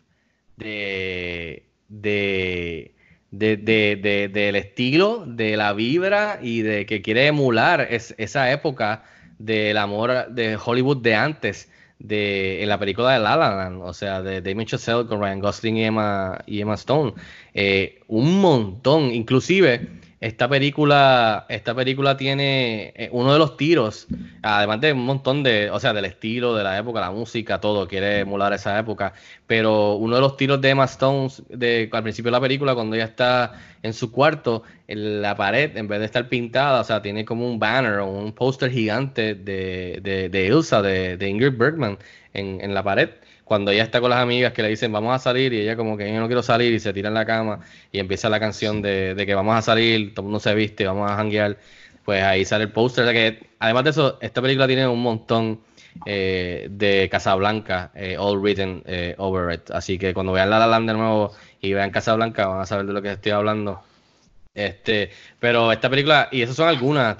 de, de, de, de- de- del estilo, de la vibra y de que quiere emular es- esa época del amor de Hollywood de antes, de, en la película de La o sea, de Damien Chazelle con Ryan Gosling y Emma, y Emma Stone. Eh, un montón, inclusive esta película, esta película tiene eh, uno de los tiros, además de un montón de, o sea, del estilo, de la época, la música, todo, quiere emular esa época, pero uno de los tiros de Emma Stone de, al principio de la película, cuando ella está en su cuarto, en la pared, en vez de estar pintada, o sea, tiene como un banner o un póster gigante de, de, de Ilsa, de, de Ingrid Bergman, en, en la pared cuando ella está con las amigas que le dicen vamos a salir y ella como que yo no quiero salir y se tira en la cama y empieza la canción de, de que vamos a salir, todo el mundo se viste, vamos a janguear, pues ahí sale el póster. Que, además de eso, esta película tiene un montón eh, de Casablanca, eh, all written eh, over it. Así que cuando vean La La Land de nuevo y vean Casablanca van a saber de lo que estoy hablando. Este, pero esta película, y esas son algunas,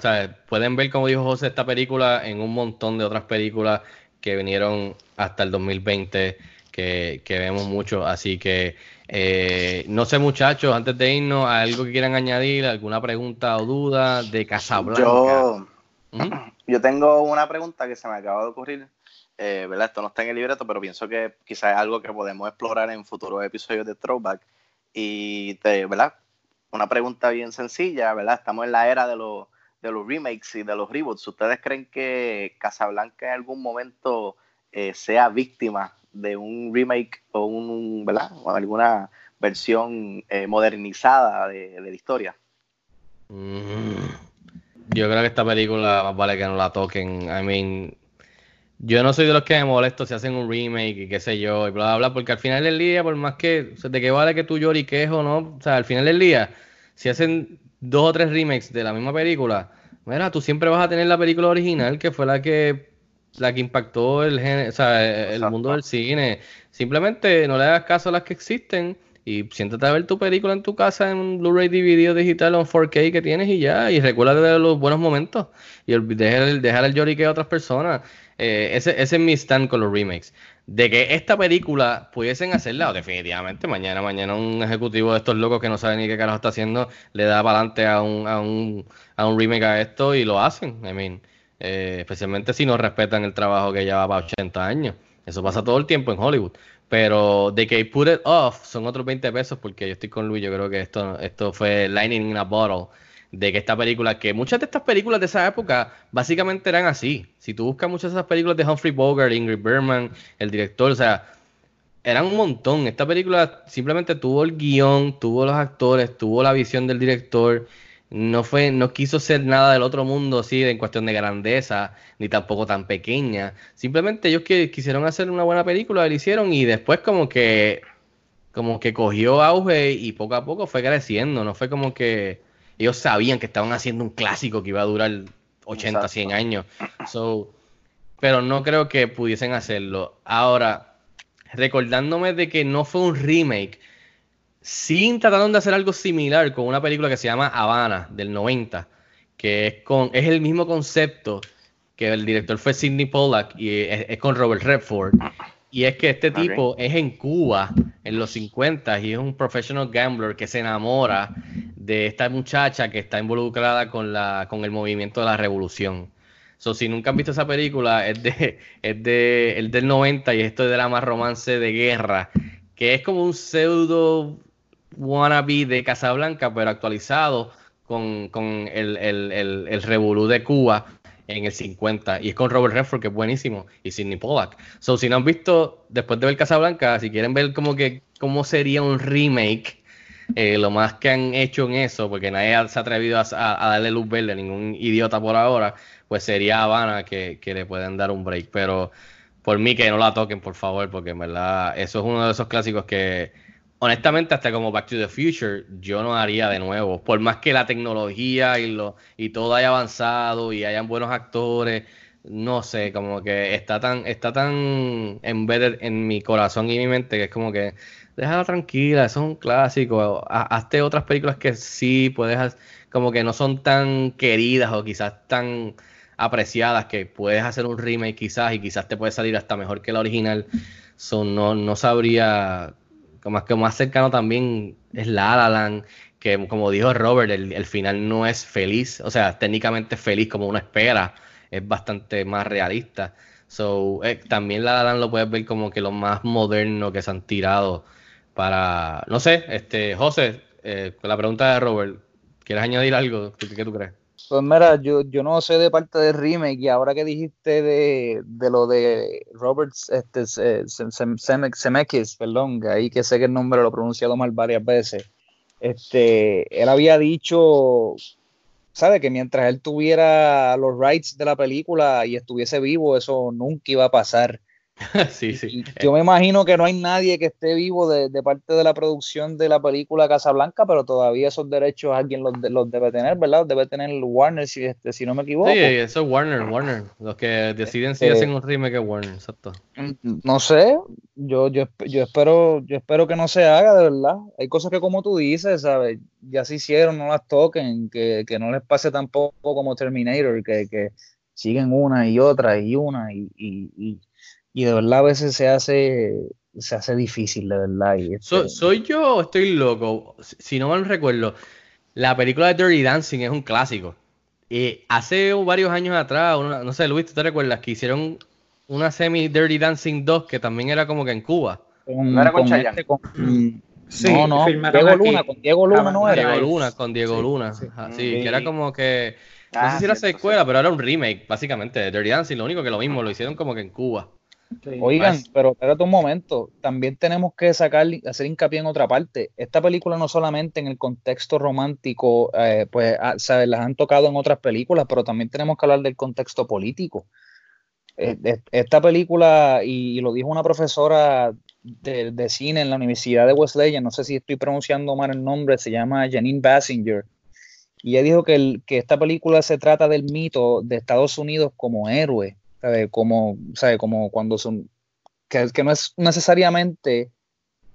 pueden ver, como dijo José, esta película en un montón de otras películas que vinieron hasta el 2020, que, que vemos mucho. Así que, eh, no sé, muchachos, antes de irnos, ¿algo que quieran añadir? ¿Alguna pregunta o duda de Casablanca? Yo, Ujú. <clears throat> yo tengo una pregunta que se me acaba de ocurrir. Eh, ¿verdad? Esto no está en el libreto, pero pienso que quizás es algo que podemos explorar en futuros episodios de Throwback. Y, te, ¿verdad? Una pregunta bien sencilla, ¿verdad? Estamos en la era de los, de los remakes y de los reboots. ¿Ustedes creen que Casablanca en algún momento eh, sea víctima de un remake o un, ¿verdad? Alguna versión eh, modernizada de, la historia? Mm. Yo creo que esta película más vale que no la toquen. I mean, yo no soy de los que me molesto si hacen un remake y qué sé yo, y bla, bla, bla, porque al final del día, por más que, de qué vale que tú lloriques o no, o sea, al final del día, si hacen dos o tres remakes de la misma película, mira, tú siempre vas a tener la película original que fue la que la que impactó el género, o sea, el mundo del cine. Simplemente no le hagas caso a las que existen y siéntate a ver tu película en tu casa en un Blu-ray DVD o digital o en 4K que tienes y ya, y recuérdate de los buenos momentos y olvi- dejar el, dejar el lloriqueo a otras personas. Eh, ese, ese es mi stand con los remakes. De que esta película pudiesen hacerla, o definitivamente mañana, mañana un ejecutivo de estos locos que no sabe ni qué carajo está haciendo, le da para adelante a un, a, un, a un remake a esto y lo hacen. I mean, eh, especialmente si no respetan el trabajo que lleva para 80 años. Eso pasa todo el tiempo en Hollywood. Pero de que put it off son otros 20 pesos porque yo estoy con Luis, yo creo que esto, esto fue Lightning in a Bottle. De que esta película, que muchas de estas películas de esa época básicamente eran así. Si tú buscas muchas de esas películas de Humphrey Bogart, Ingrid Bergman, el director, o sea, eran un montón. Esta película simplemente tuvo el guion, tuvo los actores, tuvo la visión del director. No fue, no quiso ser nada del otro mundo así en cuestión de grandeza, ni tampoco tan pequeña. Simplemente ellos que quisieron hacer una buena película, lo hicieron y después como que, como que cogió auge y poco a poco fue creciendo. No fue como que ellos sabían que estaban haciendo un clásico que iba a durar 80, Exacto. 100 años. So, pero no creo que pudiesen hacerlo. Ahora, recordándome de que no fue un remake, sí trataron de hacer algo similar con una película que se llama Habana del 90, que es con es el mismo concepto que el director fue Sidney Pollack y es, es con Robert Redford. Y es que este tipo es en Cuba en los 50 y es un professional gambler que se enamora de esta muchacha que está involucrada con la con el movimiento de la revolución. So, si nunca han visto esa película, es de, es de, el del 90 y esto es de la más romance de guerra, que es como un pseudo wannabe de Casablanca, pero actualizado con, con el, el, el, el revolú de Cuba. En el 50 y es con Robert Redford que es buenísimo y Sidney Pollack. So si no han visto después de ver Casablanca, si quieren ver como que cómo sería un remake, eh, lo más que han hecho en eso, porque nadie se ha atrevido a, a- a darle luz verde, ningún idiota por ahora, pues sería Habana que, que le pueden dar un break. Pero por mí que no la toquen, por favor, porque en verdad eso es uno de esos clásicos que honestamente hasta como Back to the Future yo no haría de nuevo. Por más que la tecnología y, lo, y todo haya avanzado y hayan buenos actores, no sé, como que está tan, está tan embedded en mi corazón y mi mente que es como que déjala tranquila, eso es un clásico. Ha- Hazte otras películas que sí puedes, como que no son tan queridas o quizás tan apreciadas que puedes hacer un remake quizás y quizás te puede salir hasta mejor que la original. So, no, no sabría, como que más cercano también es La La que como dijo Robert, el, el final no es feliz, o sea, técnicamente feliz como uno espera, es bastante más realista. So, eh, también La La lo puedes ver como que lo más moderno que se han tirado para, no sé, este, José, eh, la pregunta de Robert, ¿quieres añadir algo? ¿Qué, qué tú crees? Pues mira, yo, yo no sé de parte de remake y ahora que dijiste de, de lo de Robert este, Zeme- Zemeckis, perdón, ahí que sé que el nombre lo he pronunciado mal varias veces, este, él había dicho, ¿sabe? Que mientras él tuviera los rights de la película y estuviese vivo, eso nunca iba a pasar. Sí, <laughs> sí. Y yo me imagino que no hay nadie que esté vivo de, de parte de la producción de la película Casablanca, pero todavía esos derechos alguien los, los debe tener, ¿verdad? Los debe tener Warner, si, este, si no me equivoco. Sí, eso es Warner, Warner. Los que deciden si Este- hacen un remake es Warner, exacto. Mm, No sé, yo, yo, yo espero, yo espero que no se haga, de verdad. Hay cosas que como tú dices, ¿sabes? Ya se hicieron, no las toquen, que, que no les pase tampoco como Terminator, que, que siguen una y otra y una y, y, y, y de verdad a veces se hace, se hace difícil, de verdad. Y So- este, ¿Soy yo o estoy loco? Si no mal recuerdo, la película de Dirty Dancing es un clásico. Y hace varios años atrás, una- no sé, Luis, ¿tú te recuerdas que hicieron una semi Dirty Dancing 2 que también era como que en Cuba? con, ¿No era con con este, con- Sí, no, no, Diego. Luna, con Diego Luna no Ah, era. Diego. Luna, con Diego Sí, Luna. sí. Ajá, sí, que era como que. No Ah, sé si era cierto, secuela, pero era un remake, básicamente, de Dirty Dancing. Lo único que lo mismo, lo hicieron como que en Cuba. Sí. Oigan, pero espérate un momento, también tenemos que sacar, hacer hincapié en otra parte. Esta película no solamente en el contexto romántico, eh, pues, ah, ¿sabes? las han tocado en otras películas, pero también tenemos que hablar del contexto político. Eh, Esta película, y, y lo dijo una profesora de, de cine en la Universidad de Wesleyan, no sé si estoy pronunciando mal el nombre, se llama Janine Bassinger, y ella dijo que, el- que esta película se trata del mito de Estados Unidos como héroe, ¿sabe? Como, ¿sabe? Como cuando son, que, que no es necesariamente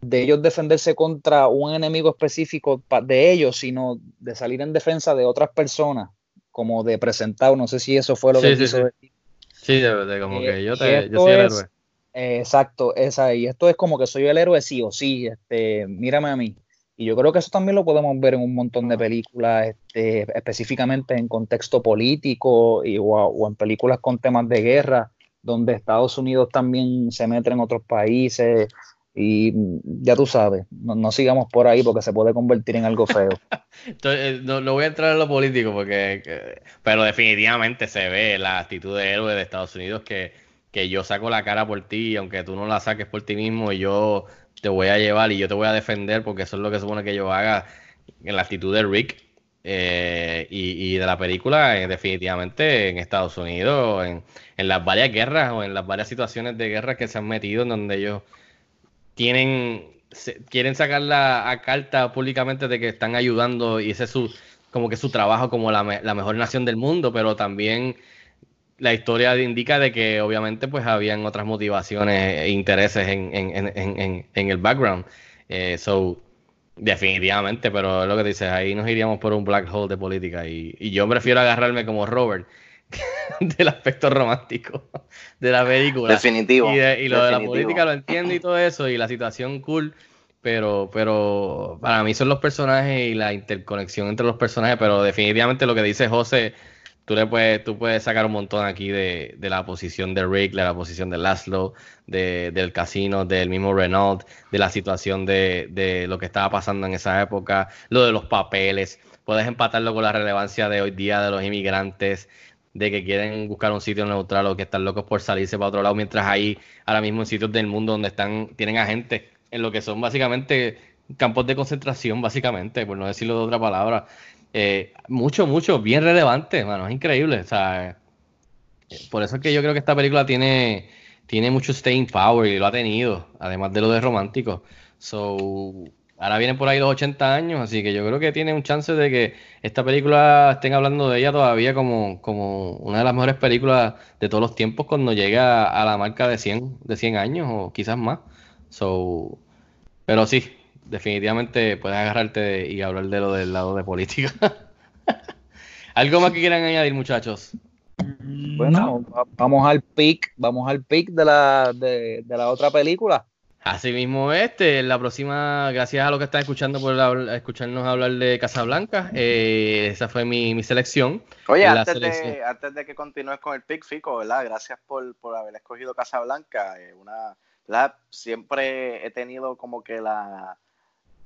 de ellos defenderse contra un enemigo específico de ellos, sino de salir en defensa de otras personas, como de presentado, no sé si eso fue lo Sí, que sí, quiso sí. decir. Sí, de, de como Eh, que yo, te, yo soy el es- héroe. Eh, exacto, esa, y esto es como que soy el héroe sí o sí, este, mírame a mí. Y yo creo que eso también lo podemos ver en un montón de películas, este, específicamente en contexto político y, o, o en películas con temas de guerra, donde Estados Unidos también se mete en otros países. Y mm, ya tú sabes, no, no sigamos por ahí porque se puede convertir en algo feo. <laughs> Entonces, eh, no, no voy a entrar en lo político porque, que- pero definitivamente se ve la actitud de héroe de Estados Unidos que, que yo saco la cara por ti, aunque tú no la saques por ti mismo, y yo te voy a llevar y yo te voy a defender porque eso es lo que supone que yo haga en la actitud de Rick eh, y, y de la película, eh, definitivamente en Estados Unidos, en, en las varias guerras o en las varias situaciones de guerra que se han metido en donde ellos tienen se- quieren sacar la a carta públicamente de que están ayudando y ese es su como que su trabajo como la, la mejor nación del mundo, pero también la historia indica de que obviamente pues habían otras motivaciones e intereses en, en, el background. Eh, so, definitivamente, pero es lo que dices, ahí nos iríamos por un black hole de política y, y yo prefiero agarrarme como Robert <laughs> del aspecto romántico de la película. Definitivo. Y, de- y lo de la política lo entiendo y todo eso, y la situación cool, pero, pero para mí son los personajes y la interconexión entre los personajes, pero definitivamente lo que dice José, tú le puedes, tú puedes sacar un montón aquí de, de la posición de Rick, de la posición de Laszlo, de, del casino, del mismo Renault, de la situación de, de lo que estaba pasando en esa época, lo de los papeles, puedes empatarlo con la relevancia de hoy día de los inmigrantes, de que quieren buscar un sitio neutral o que están locos por salirse para otro lado, mientras hay ahora mismo en sitios del mundo donde están, tienen agentes en lo que son básicamente campos de concentración, básicamente, por no decirlo de otra palabra. Eh, mucho, mucho, bien relevante, mano, es increíble. O sea, por eso es que yo creo que esta película tiene, tiene mucho staying power y lo ha tenido, además de lo de romántico. So, ahora vienen por ahí los 80 años, así que yo creo que tiene un chance de que esta película estén hablando de ella todavía como, como una de las mejores películas de todos los tiempos cuando llega a la marca de 100, de 100 años o quizás más. So, pero sí, definitivamente puedes agarrarte y hablar de lo del lado de política. <laughs> ¿Algo más que quieran añadir, muchachos? Bueno, vamos al pick, vamos al pick de la, de, la otra película. Así mismo este, la próxima, gracias a lo que están escuchando por escucharnos hablar de Casablanca, eh, esa fue mi, selección. Oye, antes de, antes de que continúes con el pick, Fico, ¿verdad? Gracias por, haber escogido Casablanca. Eh, una, Siempre he tenido como que la,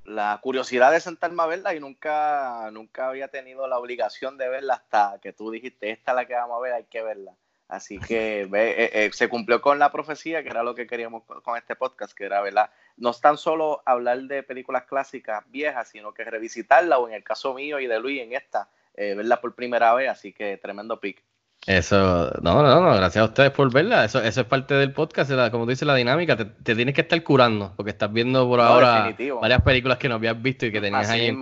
la curiosidad de sentarme a verla y nunca, nunca había tenido la obligación de verla hasta que tú dijiste, esta es la que vamos a ver, hay que verla. Así que <laughs> eh, eh, se cumplió con la profecía, que era lo que queríamos con este podcast, que era, ¿verdad? No es tan solo hablar de películas clásicas viejas, sino que revisitarla, o en el caso mío y de Luis en esta, eh, verla por primera vez, así que tremendo pick. Eso, no, no, no, gracias a ustedes por verla. Eso, eso es parte del podcast, como tú dices, la dinámica. Te, tienes que estar curando, porque estás viendo por ahora varias películas que no habías visto y que tenías ahí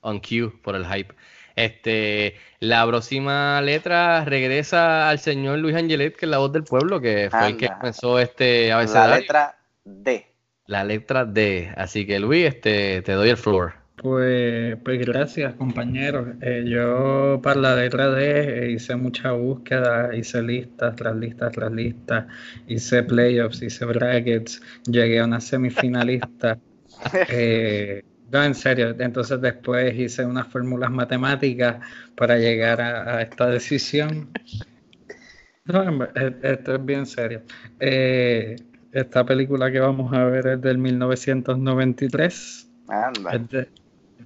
on cue por el hype. Este, la próxima letra regresa al señor Luis Angelet, que es la voz del pueblo, que fue el que comenzó este abecedario. La letra D. La letra D. Así que Luis, este, te doy el floor. Pues, pues gracias, compañeros. Eh, yo para la letra D eh, hice mucha búsqueda, hice listas tras listas tras listas, hice playoffs, hice brackets, llegué a una semifinalista. <laughs> Eh, no, en serio. Entonces después hice unas fórmulas matemáticas para llegar a, esta decisión. No, esto es bien serio. esta película que vamos a ver es del 1993. Anda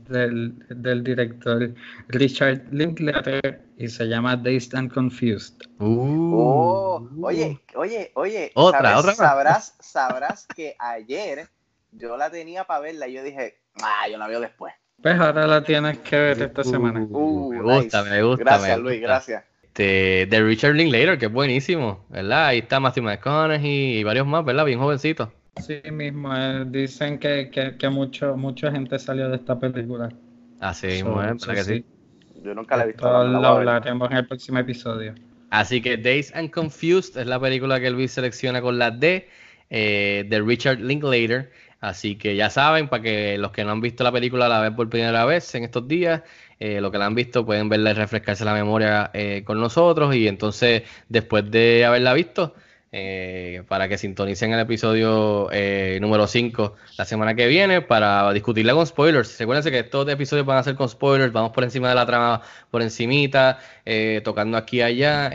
del, del director Richard Linklater y se llama Dazed and Confused. Uh. Oh, oye, oye, oye, otra, otra. Sabrás, sabrás que ayer yo la tenía para verla y yo dije, ah, yo la veo después. Pues ahora la tienes que ver esta uh, semana. Uh, me gusta, me gusta. Gracias, Luis, gracias. Este, de Richard Linklater, que es buenísimo, ¿verdad? Ahí está Matthew McConaughey y varios más, ¿verdad? Bien jovencitos. Sí mismo, eh, dicen que, que, mucho, mucha gente salió de esta película. Así mismo, ¿eh? que sí. Yo nunca la he visto. lo hablaremos en el próximo episodio. Así que Days and Confused es la película que Luis selecciona con la D eh, de Richard Linklater. Así que ya saben, para que los que no han visto la película la ven por primera vez en estos días, eh, lo que la han visto pueden verla y refrescarse la memoria con nosotros. Y entonces, después de haberla visto, eh, para que sintonicen el episodio eh, número 5 la semana que viene para discutirla con spoilers. Recuerden que estos episodios van a ser con spoilers, vamos por encima de la trama, por encimita, eh, tocando aquí y allá,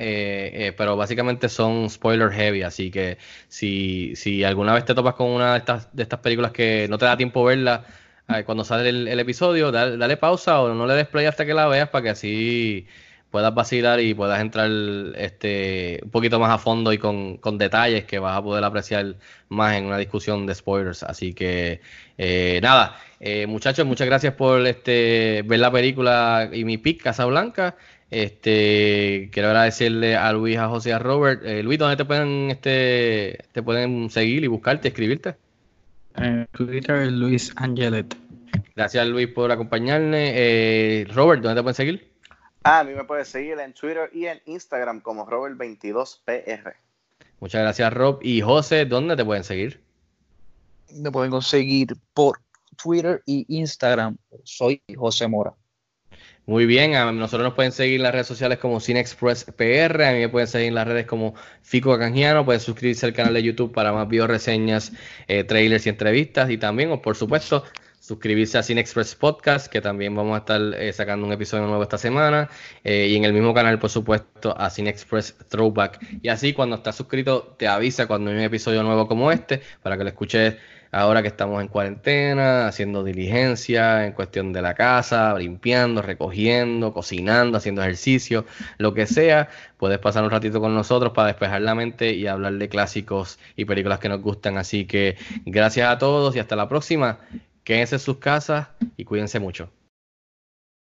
pero básicamente son spoiler heavy, así que si, si alguna vez te topas con una de estas, de estas películas que no te da tiempo verla, cuando sale el, episodio, dale, pausa o no le des play hasta que la veas para que así puedas vacilar y puedas entrar este, un poquito más a fondo y con, detalles que vas a poder apreciar más en una discusión de spoilers. Así que eh, nada, eh, muchachos, muchas gracias por este, ver la película y mi pick Casablanca. Este, quiero agradecerle a Luis, a José a Robert. Eh, Luis, ¿dónde te pueden, este, te pueden seguir y buscarte, escribirte? En Twitter, Luis Angelet. Gracias, Luis, por acompañarme. Robert, ¿dónde te pueden seguir? Ah, a mí me puedes seguir en Twitter y en Instagram como Robert22PR. Muchas gracias, Rob. Y José, ¿dónde te pueden seguir? Me pueden conseguir por Twitter y Instagram. Soy José Mora. Muy bien, a nosotros nos pueden seguir en las redes sociales como CineExpressPR, a mí me pueden seguir en las redes como Fico Canjiano, pueden suscribirse al canal de YouTube para más video reseñas, eh, trailers y entrevistas y también, o por supuesto, suscribirse a Cine Express Podcast, que también vamos a estar eh, sacando un episodio nuevo esta semana. eh, y en el mismo canal, por supuesto, a Cine Express Throwback. Y así, cuando estás suscrito, te avisa cuando hay un episodio nuevo como este, para que lo escuches ahora que estamos en cuarentena, haciendo diligencia en cuestión de la casa, limpiando, recogiendo, cocinando, haciendo ejercicio, lo que sea. Puedes pasar un ratito con nosotros para despejar la mente y hablar de clásicos y películas que nos gustan. Así que gracias a todos y hasta la próxima. Quédense en sus casas y cuídense mucho.